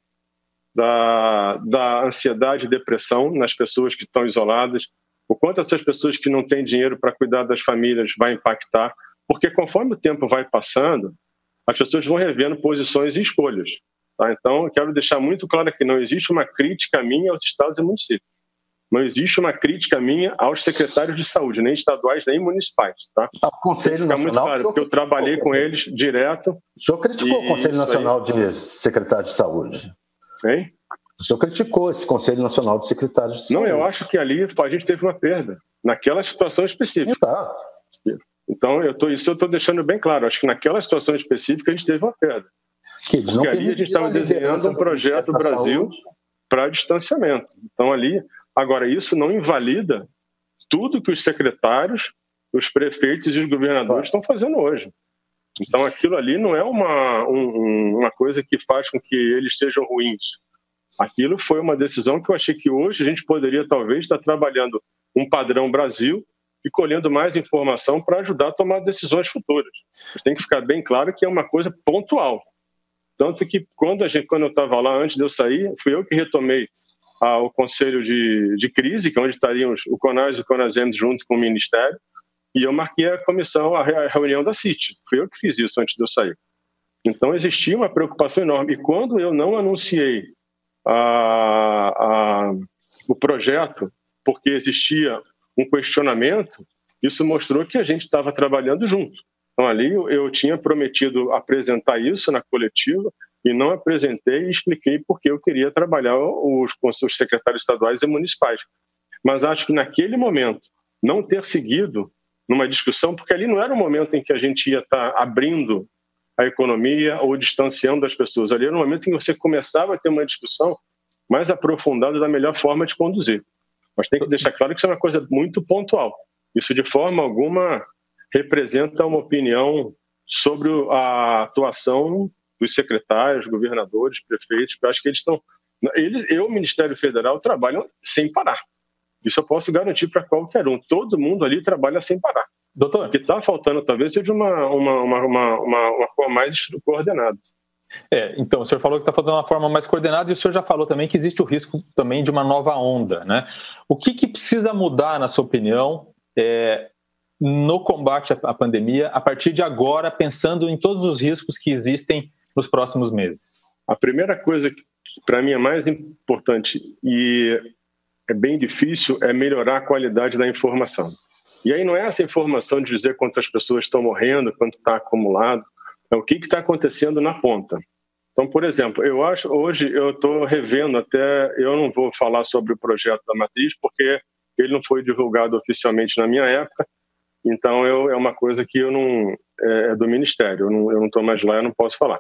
da, da ansiedade e depressão nas pessoas que estão isoladas? O quanto essas pessoas que não têm dinheiro para cuidar das famílias vai impactar? Porque conforme o tempo vai passando, as pessoas vão revendo posições e escolhas. Tá? Então, eu quero deixar muito claro que não existe uma crítica minha aos estados e municípios. Não existe uma crítica minha aos secretários de saúde, nem estaduais, nem municipais. Tá? O Conselho Nacional. muito claro, porque eu trabalhei com eles direto. O senhor criticou o Conselho Nacional aí. de Secretários de Saúde? Hein? O senhor criticou esse Conselho Nacional de Secretários de Saúde. Não, eu acho que ali a gente teve uma perda, naquela situação específica. Tá. Então, eu tô, isso eu estou deixando bem claro. Acho que naquela situação específica a gente teve uma perda. Que Porque ali a gente estava desenhando um projeto Brasil para distanciamento. Então, ali. Agora, isso não invalida tudo que os secretários, os prefeitos e os governadores estão fazendo hoje. Então, aquilo ali não é uma, um, uma coisa que faz com que eles sejam ruins. Aquilo foi uma decisão que eu achei que hoje a gente poderia, talvez, estar trabalhando um padrão Brasil e colhendo mais informação para ajudar a tomar decisões futuras. Tem que ficar bem claro que é uma coisa pontual. Tanto que quando, a gente, quando eu estava lá, antes de eu sair, fui eu que retomei ah, o conselho de, de crise, que é onde estariam o CONAS e o CONASEM junto com o Ministério, e eu marquei a comissão, a reunião da CIT. Fui eu que fiz isso antes de eu sair. Então existia uma preocupação enorme. E quando eu não anunciei a, a, o projeto, porque existia um questionamento, isso mostrou que a gente estava trabalhando junto. Então, ali eu tinha prometido apresentar isso na coletiva e não apresentei e expliquei porque eu queria trabalhar os, com os secretários estaduais e municipais. Mas acho que naquele momento, não ter seguido numa discussão, porque ali não era o momento em que a gente ia estar abrindo a economia ou distanciando as pessoas. Ali era o momento em que você começava a ter uma discussão mais aprofundada da melhor forma de conduzir. Mas tem que deixar claro que isso é uma coisa muito pontual. Isso de forma alguma representa uma opinião sobre a atuação dos secretários, governadores, prefeitos, eu acho que eles estão. Ele e o Ministério Federal trabalham sem parar. Isso eu posso garantir para qualquer um. Todo mundo ali trabalha sem parar. Doutor. O que está faltando talvez seja uma, uma, uma, uma, uma forma mais coordenada. É, então, o senhor falou que está faltando uma forma mais coordenada e o senhor já falou também que existe o risco também de uma nova onda, né? O que, que precisa mudar, na sua opinião, é, no combate à pandemia a partir de agora, pensando em todos os riscos que existem nos próximos meses? A primeira coisa que para mim é mais importante e é bem difícil é melhorar a qualidade da informação. E aí não é essa informação de dizer quantas pessoas estão morrendo, quanto está acumulado, é o que está acontecendo na ponta. Então, por exemplo, eu acho hoje eu estou revendo até, eu não vou falar sobre o projeto da matriz porque ele não foi divulgado oficialmente na minha época, então, eu, é uma coisa que eu não é, é do Ministério, eu não estou mais lá, eu não posso falar.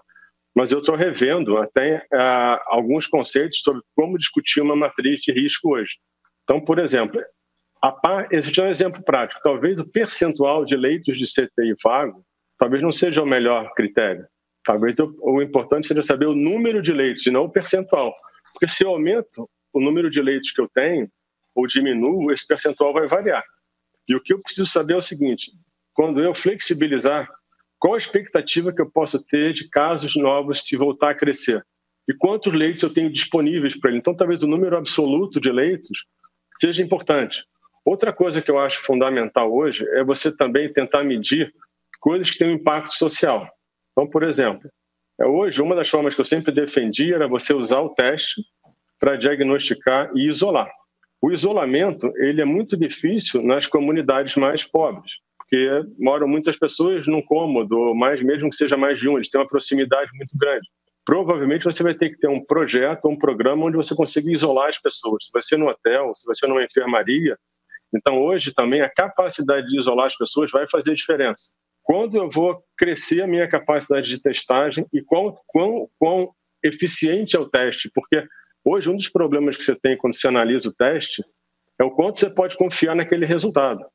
Mas eu estou revendo até é, alguns conceitos sobre como discutir uma matriz de risco hoje. Então, por exemplo, a, esse é um exemplo prático. Talvez o percentual de leitos de CTI vago talvez não seja o melhor critério. Talvez o, o importante seja saber o número de leitos e não o percentual. Porque se eu aumento o número de leitos que eu tenho ou diminuo, esse percentual vai variar. E o que eu preciso saber é o seguinte: quando eu flexibilizar, qual a expectativa que eu posso ter de casos novos se voltar a crescer? E quantos leitos eu tenho disponíveis para ele? Então, talvez o número absoluto de leitos seja importante. Outra coisa que eu acho fundamental hoje é você também tentar medir coisas que têm um impacto social. Então, por exemplo, é hoje uma das formas que eu sempre defendi era você usar o teste para diagnosticar e isolar. O isolamento ele é muito difícil nas comunidades mais pobres, porque moram muitas pessoas num cômodo, mais mesmo que seja mais de um, eles têm uma proximidade muito grande. Provavelmente você vai ter que ter um projeto, um programa onde você consiga isolar as pessoas. Se vai ser no hotel, se vai ser numa enfermaria. Então hoje também a capacidade de isolar as pessoas vai fazer diferença quando eu vou crescer a minha capacidade de testagem e quão, quão, quão eficiente é o teste, porque hoje um dos problemas que você tem quando você analisa o teste é o quanto você pode confiar naquele resultado.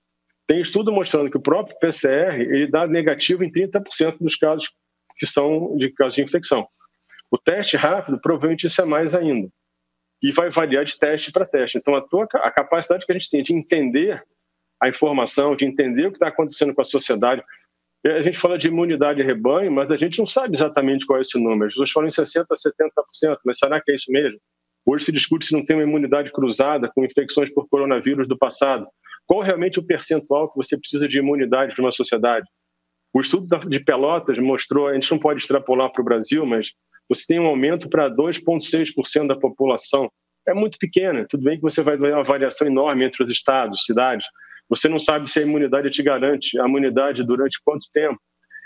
Tem estudo mostrando que o próprio PCR ele dá negativo em 30% dos casos que são de casos de infecção. O teste rápido, provavelmente isso é mais ainda. E vai variar de teste para teste. Então, a, tua, a capacidade que a gente tem de entender a informação, de entender o que está acontecendo com a sociedade, a gente fala de imunidade de rebanho, mas a gente não sabe exatamente qual é esse número. As pessoas falam em 60% a 70%, mas será que é isso mesmo? Hoje se discute se não tem uma imunidade cruzada com infecções por coronavírus do passado. Qual realmente o percentual que você precisa de imunidade para uma sociedade? O estudo de Pelotas mostrou, a gente não pode extrapolar para o Brasil, mas você tem um aumento para 2,6% da população. É muito pequeno. Tudo bem que você vai ver uma variação enorme entre os estados, cidades, você não sabe se a imunidade te garante a imunidade durante quanto tempo.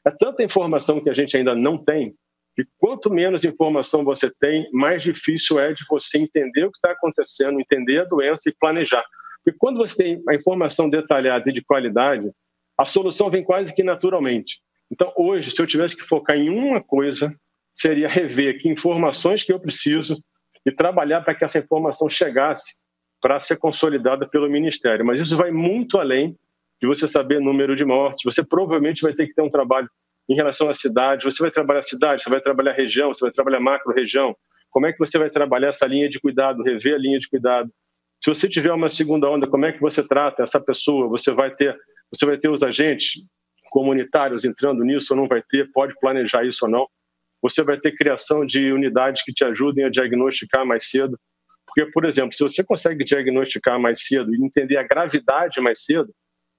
É tanta informação que a gente ainda não tem, que quanto menos informação você tem, mais difícil é de você entender o que está acontecendo, entender a doença e planejar. Porque quando você tem a informação detalhada e de qualidade, a solução vem quase que naturalmente. Então, hoje, se eu tivesse que focar em uma coisa, seria rever que informações que eu preciso e trabalhar para que essa informação chegasse para ser consolidada pelo Ministério. Mas isso vai muito além de você saber número de mortes. Você provavelmente vai ter que ter um trabalho em relação à cidade. Você vai trabalhar cidade, você vai trabalhar região, você vai trabalhar macro-região. Como é que você vai trabalhar essa linha de cuidado, rever a linha de cuidado? Se você tiver uma segunda onda, como é que você trata essa pessoa? Você vai ter, você vai ter os agentes comunitários entrando nisso ou não vai ter? Pode planejar isso ou não? Você vai ter criação de unidades que te ajudem a diagnosticar mais cedo. Porque, por exemplo, se você consegue diagnosticar mais cedo e entender a gravidade mais cedo,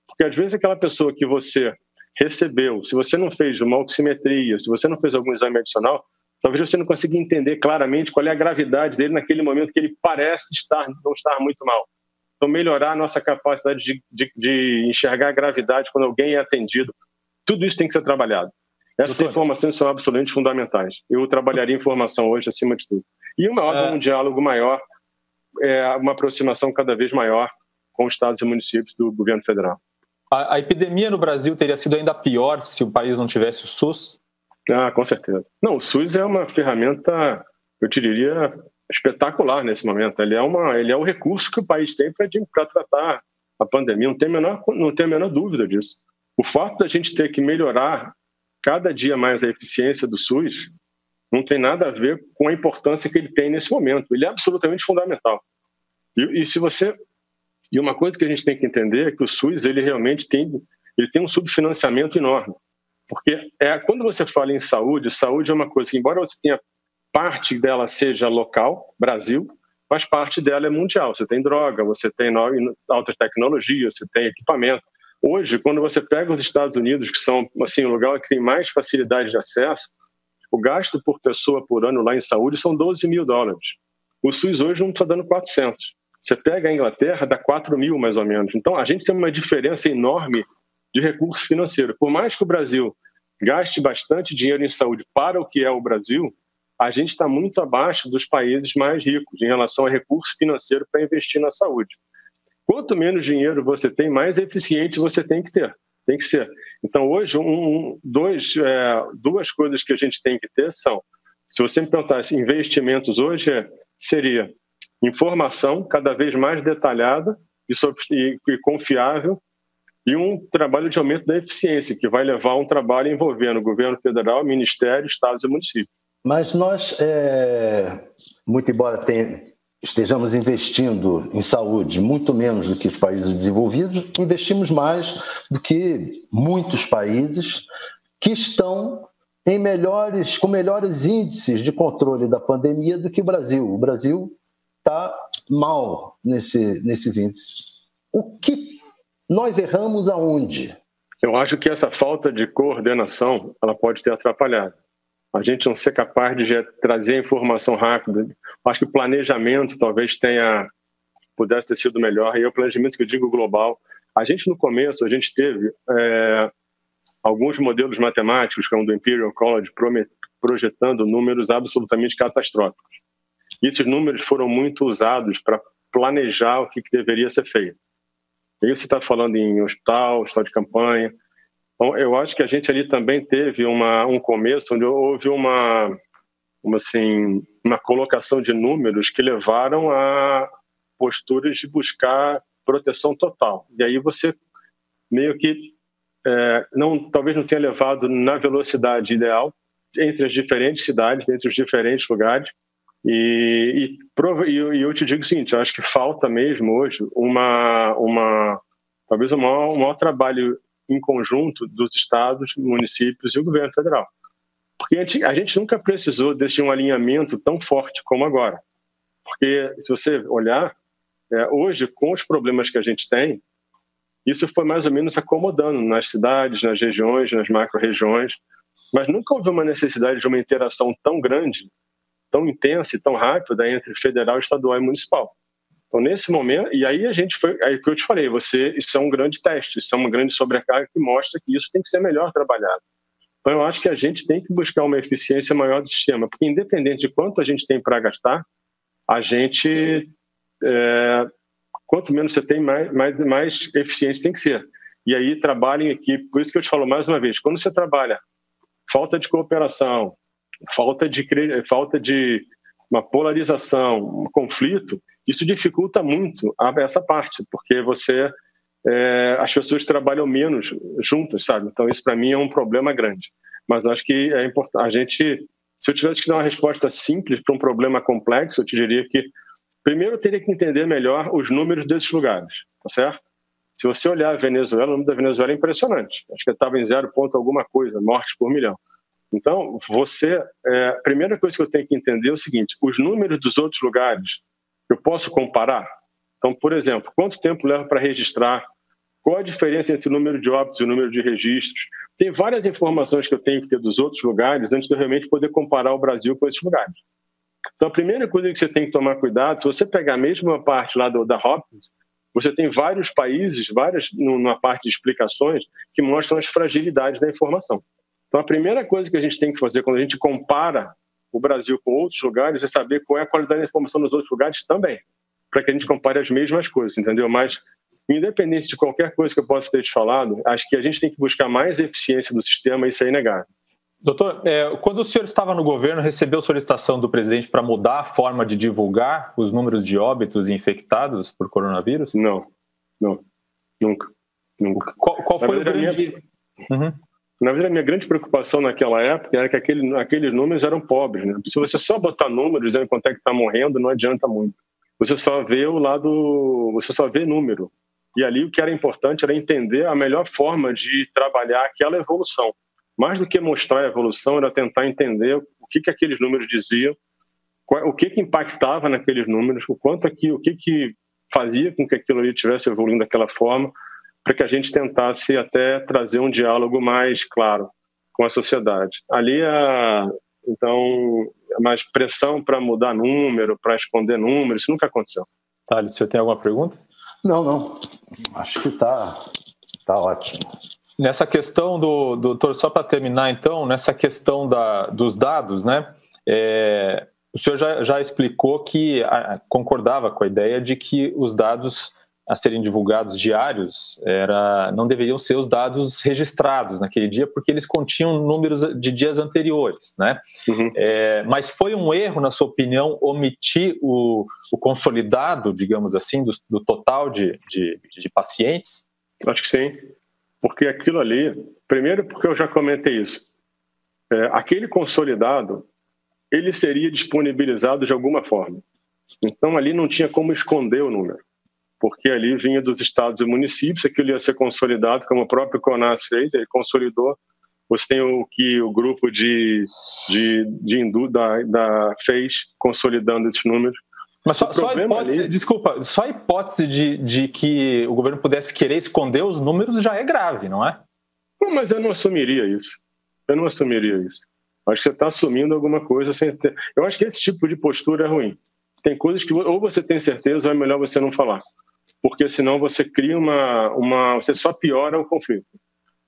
porque às vezes aquela pessoa que você recebeu, se você não fez uma oximetria, se você não fez algum exame adicional, talvez você não consiga entender claramente qual é a gravidade dele naquele momento que ele parece estar não estar muito mal. Então, melhorar a nossa capacidade de, de, de enxergar a gravidade quando alguém é atendido, tudo isso tem que ser trabalhado. Essas Doutor. informações são absolutamente fundamentais. Eu trabalharia informação hoje acima de tudo. E uma, é... um diálogo maior é, uma aproximação cada vez maior com os estados e municípios do governo federal. A, a, epidemia no Brasil teria sido ainda pior se o país não tivesse o SUS? Ah, com certeza. Não, o SUS é uma ferramenta, eu diria, espetacular nesse momento. Ele é, uma, ele é o recurso que o país tem para tratar a pandemia. Não tem, a menor, não tem a menor dúvida disso. O fato da gente ter que melhorar cada dia mais a eficiência do SUS não tem nada a ver com a importância que ele tem nesse momento. Ele é absolutamente fundamental. E, e, se você e uma coisa que a gente tem que entender é que o SUS ele realmente tem ele tem um subfinanciamento enorme, porque é quando você fala em saúde, saúde é uma coisa que embora você tenha parte dela seja local, Brasil, mas parte dela é mundial. Você tem droga, você tem alta tecnologia, você tem equipamento. Hoje, quando você pega os Estados Unidos, que são assim o lugar que tem mais facilidade de acesso, o gasto por pessoa por ano lá em saúde são 12 mil dólares. O SUS hoje não está dando 400. Você pega a Inglaterra, dá 4 mil mais ou menos. Então, a gente tem uma diferença enorme de recurso financeiro. Por mais que o Brasil gaste bastante dinheiro em saúde para o que é o Brasil, a gente está muito abaixo dos países mais ricos em relação a recurso financeiro para investir na saúde. Quanto menos dinheiro você tem, mais eficiente você tem que ter. Tem que ser. Então, hoje, um, dois, é, duas coisas que a gente tem que ter são, se você me perguntasse investimentos hoje, é, seria informação cada vez mais detalhada e, e, e confiável e um trabalho de aumento da eficiência, que vai levar a um trabalho envolvendo o governo federal, ministério, estados e municípios. Mas nós, é, muito embora tenha, estejamos investindo em saúde muito menos do que os países desenvolvidos, investimos mais do que muitos países que estão em melhores, com melhores índices de controle da pandemia do que o Brasil. O Brasil está mal nesse, nesses índices. O que nós erramos aonde? Eu acho que essa falta de coordenação ela pode ter atrapalhado. A gente não ser capaz de trazer informação rápida. Acho que o planejamento talvez tenha pudesse ter sido melhor. E é o planejamento que eu digo global. A gente no começo a gente teve é, alguns modelos matemáticos, como do Imperial College, projetando números absolutamente catastróficos. E esses números foram muito usados para planejar o que, que deveria ser feito. E você está falando em hospital, hospital de campanha. Então, eu acho que a gente ali também teve uma, um começo onde houve uma, uma, assim, uma colocação de números que levaram a posturas de buscar proteção total. E aí você meio que é, não, talvez não tenha levado na velocidade ideal entre as diferentes cidades, entre os diferentes lugares. E, e, e eu te digo o seguinte, eu acho que falta mesmo hoje uma, uma talvez o maior, o maior trabalho em conjunto dos estados, municípios e o governo federal. Porque a gente, a gente nunca precisou desse um alinhamento tão forte como agora. Porque se você olhar, é, hoje, com os problemas que a gente tem, isso foi mais ou menos acomodando nas cidades, nas regiões, nas macro-regiões, mas nunca houve uma necessidade de uma interação tão grande, tão intensa e tão rápida entre federal, estadual e municipal. Então, nesse momento, e aí a gente foi, aí que eu te falei, você, isso é um grande teste, isso é uma grande sobrecarga que mostra que isso tem que ser melhor trabalhado. Então, eu acho que a gente tem que buscar uma eficiência maior do sistema, porque independente de quanto a gente tem para gastar, a gente é, quanto menos você tem, mais, mais, mais eficiente tem que ser. E aí trabalha em equipe. Por isso que eu te falo mais uma vez, quando você trabalha falta de cooperação, falta de, falta de uma polarização, um conflito, isso dificulta muito essa parte, porque você é, as pessoas trabalham menos juntas, sabe? Então isso para mim é um problema grande. Mas acho que é importante a gente, se eu tivesse que dar uma resposta simples para um problema complexo, eu te diria que Primeiro, eu teria que entender melhor os números desses lugares, tá certo? Se você olhar a Venezuela, o número da Venezuela é impressionante. Acho que estava em zero ponto alguma coisa, mortes por milhão. Então, você, é, a primeira coisa que eu tenho que entender é o seguinte: os números dos outros lugares, eu posso comparar? Então, por exemplo, quanto tempo leva para registrar? Qual a diferença entre o número de óbitos e o número de registros? Tem várias informações que eu tenho que ter dos outros lugares antes de eu realmente poder comparar o Brasil com esses lugares. Então, a primeira coisa que você tem que tomar cuidado, se você pegar a mesma parte lá do, da Hopkins, você tem vários países, várias, numa parte de explicações, que mostram as fragilidades da informação. Então, a primeira coisa que a gente tem que fazer quando a gente compara o Brasil com outros lugares é saber qual é a qualidade da informação nos outros lugares também, para que a gente compare as mesmas coisas, entendeu? Mas, independente de qualquer coisa que eu possa ter te falado, acho que a gente tem que buscar mais eficiência do sistema, isso é inegável. Doutor, é, quando o senhor estava no governo, recebeu solicitação do presidente para mudar a forma de divulgar os números de óbitos e infectados por coronavírus? Não, não, nunca. nunca. Qual, qual foi verdade, o grande. Minha... Uhum. Na verdade, a minha grande preocupação naquela época era que aquele, aqueles números eram pobres. Né? Se você só botar números dizendo quanto é que está morrendo, não adianta muito. Você só vê o lado, você só vê número. E ali o que era importante era entender a melhor forma de trabalhar aquela evolução mais do que mostrar a evolução, era tentar entender o que, que aqueles números diziam, o que, que impactava naqueles números, o quanto aqui, o que, que fazia com que aquilo ali estivesse evoluindo daquela forma, para que a gente tentasse até trazer um diálogo mais claro com a sociedade. Ali, a, então, mais pressão para mudar número, para esconder números, isso nunca aconteceu. Thales, o senhor tem alguma pergunta? Não, não. Acho que está tá ótimo. Nessa questão do, doutor, só para terminar então, nessa questão da, dos dados, né? É, o senhor já, já explicou que a, concordava com a ideia de que os dados a serem divulgados diários era, não deveriam ser os dados registrados naquele dia, porque eles continham números de dias anteriores, né? Uhum. É, mas foi um erro, na sua opinião, omitir o, o consolidado, digamos assim, do, do total de, de, de pacientes? Acho que sim. Porque aquilo ali, primeiro porque eu já comentei isso, é, aquele consolidado, ele seria disponibilizado de alguma forma. Então ali não tinha como esconder o número, porque ali vinha dos estados e municípios, aquilo ia ser consolidado, como o próprio CONAS fez, ele consolidou. Você tem o que o grupo de, de, de Indu da, da fez, consolidando esses números. Mas só, só a hipótese, ali... desculpa, só a hipótese de, de que o governo pudesse querer esconder os números já é grave, não é? Não, mas eu não assumiria isso. Eu não assumiria isso. Acho que você está assumindo alguma coisa sem ter. Eu acho que esse tipo de postura é ruim. Tem coisas que ou você tem certeza ou é melhor você não falar. Porque senão você cria uma. uma você só piora o conflito.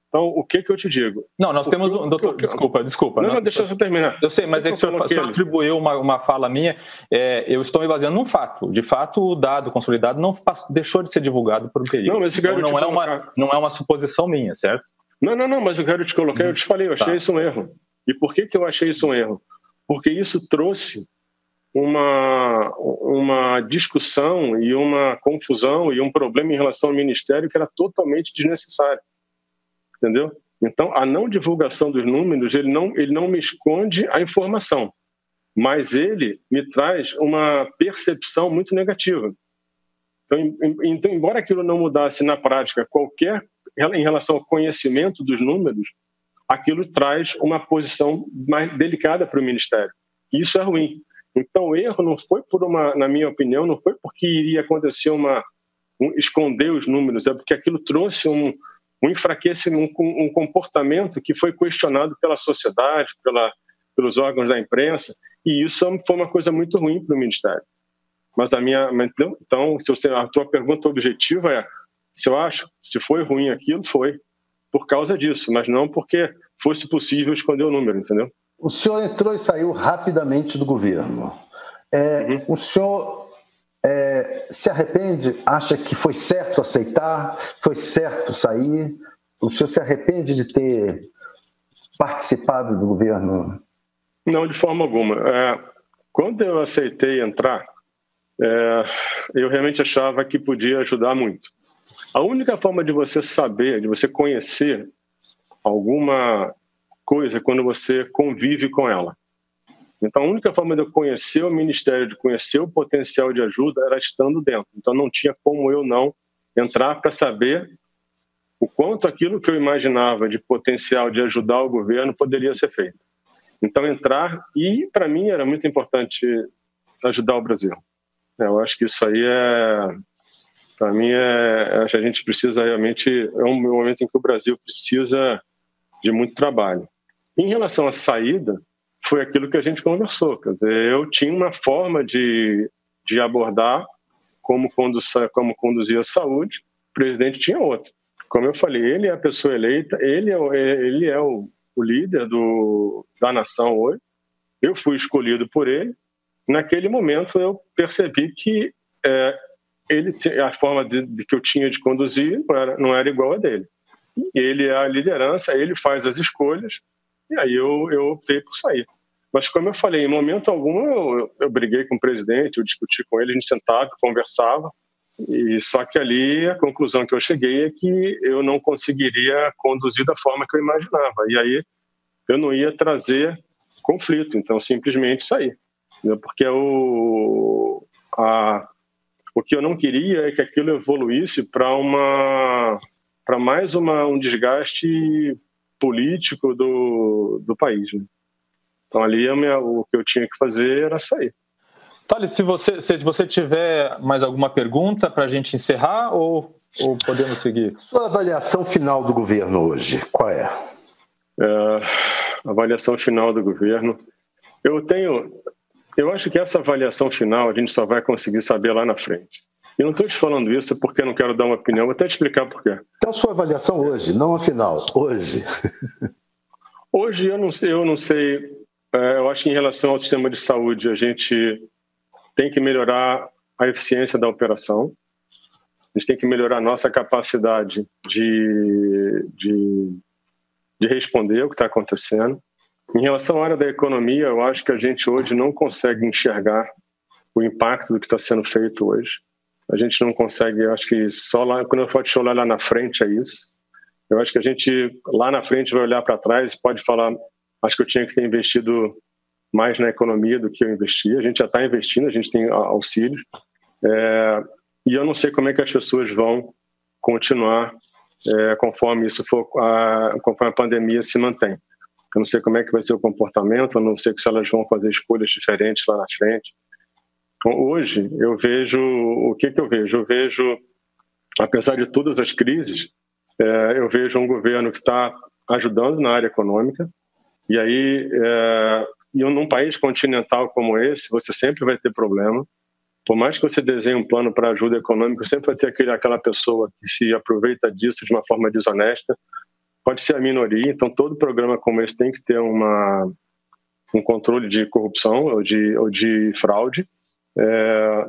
Então, o que que eu te digo? Não, nós temos um. Doutor, desculpa, desculpa. Não, não, deixa eu terminar. Eu sei, mas é que o senhor, o senhor atribuiu uma, uma fala minha. É, eu estou me baseando num fato. De fato, o dado consolidado não deixou de ser divulgado por um período. Não, mas então, não, é uma, não é uma suposição minha, certo? Não, não, não, mas eu quero te colocar, eu te falei, eu achei tá. isso um erro. E por que, que eu achei isso um erro? Porque isso trouxe uma, uma discussão e uma confusão e um problema em relação ao ministério que era totalmente desnecessário. Entendeu? Então, a não divulgação dos números, ele não, ele não me esconde a informação, mas ele me traz uma percepção muito negativa. Então, então, embora aquilo não mudasse na prática qualquer em relação ao conhecimento dos números, aquilo traz uma posição mais delicada para o Ministério. Isso é ruim. Então, o erro não foi por uma, na minha opinião, não foi porque iria acontecer uma um, esconder os números, é porque aquilo trouxe um, um enfraquecimento, um, um comportamento que foi questionado pela sociedade, pela, pelos órgãos da imprensa, e isso foi uma coisa muito ruim para o Ministério. Mas a minha, então, se você, a tua pergunta objetiva é se eu acho, se foi ruim aquilo, foi por causa disso, mas não porque fosse possível esconder o número, entendeu? O senhor entrou e saiu rapidamente do governo. É, uhum. O senhor é, se arrepende? Acha que foi certo aceitar? Foi certo sair? O senhor se arrepende de ter participado do governo? Não, de forma alguma. É, quando eu aceitei entrar, é, eu realmente achava que podia ajudar muito. A única forma de você saber, de você conhecer alguma coisa é quando você convive com ela. Então, a única forma de eu conhecer o ministério, de conhecer o potencial de ajuda, era estando dentro. Então, não tinha como eu não entrar para saber o quanto aquilo que eu imaginava de potencial de ajudar o governo poderia ser feito. Então, entrar, e para mim era muito importante ajudar o Brasil. Eu acho que isso aí é, para mim, é, a gente precisa realmente. É um momento em que o Brasil precisa de muito trabalho. Em relação à saída, foi aquilo que a gente conversou. Quer dizer, eu tinha uma forma de, de abordar como, conduz, como conduzir a saúde, o presidente tinha outra. Como eu falei, ele é a pessoa eleita, ele é, ele é o, o líder do, da nação hoje. Eu fui escolhido por ele. Naquele momento, eu percebi que é, ele a forma de, de, que eu tinha de conduzir não era, não era igual a dele. Ele é a liderança, ele faz as escolhas, e aí eu, eu optei por sair. Mas, como eu falei, em momento algum eu, eu, eu briguei com o presidente, eu discuti com ele, a gente sentava, conversava, e só que ali a conclusão que eu cheguei é que eu não conseguiria conduzir da forma que eu imaginava. E aí eu não ia trazer conflito, então simplesmente saí. Porque o, a, o que eu não queria é que aquilo evoluísse para uma para mais uma, um desgaste político do, do país. Né? Então ali minha, o que eu tinha que fazer era sair. Thales, se você, se você tiver mais alguma pergunta para a gente encerrar ou, ou podemos seguir? Sua avaliação final do governo hoje, qual é? é avaliação final do governo. Eu tenho, eu acho que essa avaliação final a gente só vai conseguir saber lá na frente. E não estou te falando isso porque eu não quero dar uma opinião, vou até te explicar por quê. Então, sua avaliação hoje, não a final, hoje. Hoje eu não sei, eu não sei. É, eu acho que em relação ao sistema de saúde, a gente tem que melhorar a eficiência da operação. A gente tem que melhorar a nossa capacidade de, de, de responder o que está acontecendo. Em relação à área da economia, eu acho que a gente hoje não consegue enxergar o impacto do que está sendo feito hoje. A gente não consegue, acho que só lá, quando eu for te olhar lá na frente, é isso. Eu acho que a gente lá na frente vai olhar para trás e pode falar, acho que eu tinha que ter investido mais na economia do que eu investi. A gente já está investindo, a gente tem auxílios. É, e eu não sei como é que as pessoas vão continuar é, conforme isso for, a, conforme a pandemia se mantém. Eu não sei como é que vai ser o comportamento, eu não sei se elas vão fazer escolhas diferentes lá na frente. Hoje, eu vejo, o que, que eu vejo? Eu vejo, apesar de todas as crises, é, eu vejo um governo que está ajudando na área econômica, e aí, é, e num país continental como esse, você sempre vai ter problema, por mais que você desenhe um plano para ajuda econômica, sempre vai ter aquele, aquela pessoa que se aproveita disso de uma forma desonesta. Pode ser a minoria, então todo programa como esse tem que ter uma, um controle de corrupção ou de, ou de fraude. É,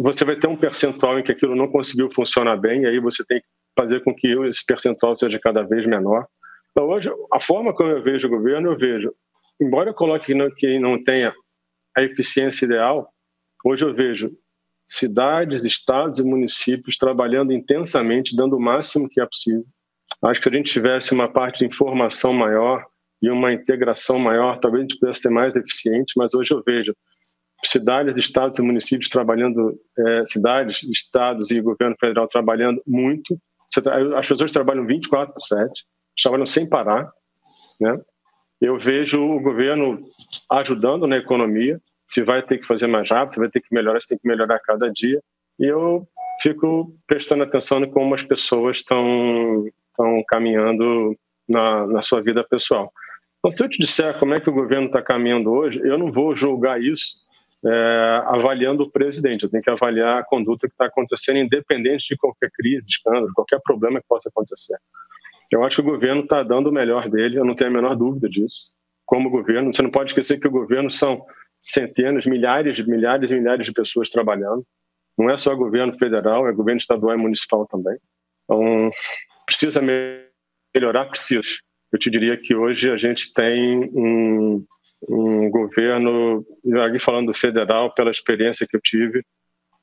você vai ter um percentual em que aquilo não conseguiu funcionar bem, e aí você tem que fazer com que esse percentual seja cada vez menor. Então, hoje, a forma como eu vejo o governo, eu vejo, embora eu coloque que não tenha a eficiência ideal, Hoje eu vejo cidades, estados e municípios trabalhando intensamente, dando o máximo que é possível. Acho que se a gente tivesse uma parte de informação maior e uma integração maior, talvez a gente pudesse ser mais eficiente, mas hoje eu vejo cidades, estados e municípios trabalhando, é, cidades, estados e governo federal trabalhando muito. As pessoas trabalham 24 por 7, trabalham sem parar. Né? Eu vejo o governo ajudando na economia, se vai ter que fazer mais rápido, vai ter que melhorar, você tem que melhorar a cada dia. E eu fico prestando atenção em como as pessoas estão caminhando na, na sua vida pessoal. Então, se eu te disser como é que o governo está caminhando hoje, eu não vou julgar isso é, avaliando o presidente. Eu tenho que avaliar a conduta que está acontecendo, independente de qualquer crise, escândalo, qualquer problema que possa acontecer. Eu acho que o governo está dando o melhor dele, eu não tenho a menor dúvida disso. Como governo, você não pode esquecer que o governo são centenas, milhares, milhares e milhares de pessoas trabalhando. Não é só governo federal, é governo estadual e municipal também. Então, precisa melhorar, precisa. Eu te diria que hoje a gente tem um, um governo, aqui falando do federal, pela experiência que eu tive,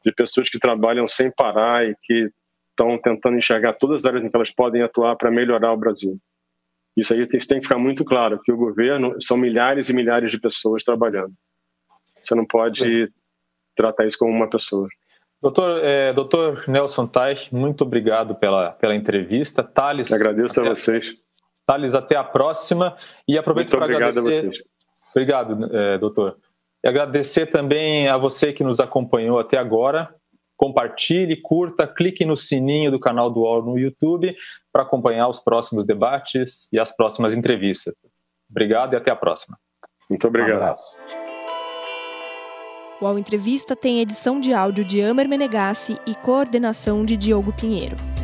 de pessoas que trabalham sem parar e que estão tentando enxergar todas as áreas em que elas podem atuar para melhorar o Brasil. Isso aí tem, tem que ficar muito claro, que o governo são milhares e milhares de pessoas trabalhando. Você não pode tratar isso como uma pessoa. Doutor, é, doutor Nelson Tais, muito obrigado pela, pela entrevista. Thales. Agradeço a vocês. Thales, até a próxima. E aproveito para agradecer. Obrigado a vocês. Obrigado, é, doutor. E agradecer também a você que nos acompanhou até agora. Compartilhe, curta, clique no sininho do canal do UOL no YouTube para acompanhar os próximos debates e as próximas entrevistas. Obrigado e até a próxima. Muito obrigado. Um abraço. O Ao Entrevista tem edição de áudio de Amer Menegassi e coordenação de Diogo Pinheiro.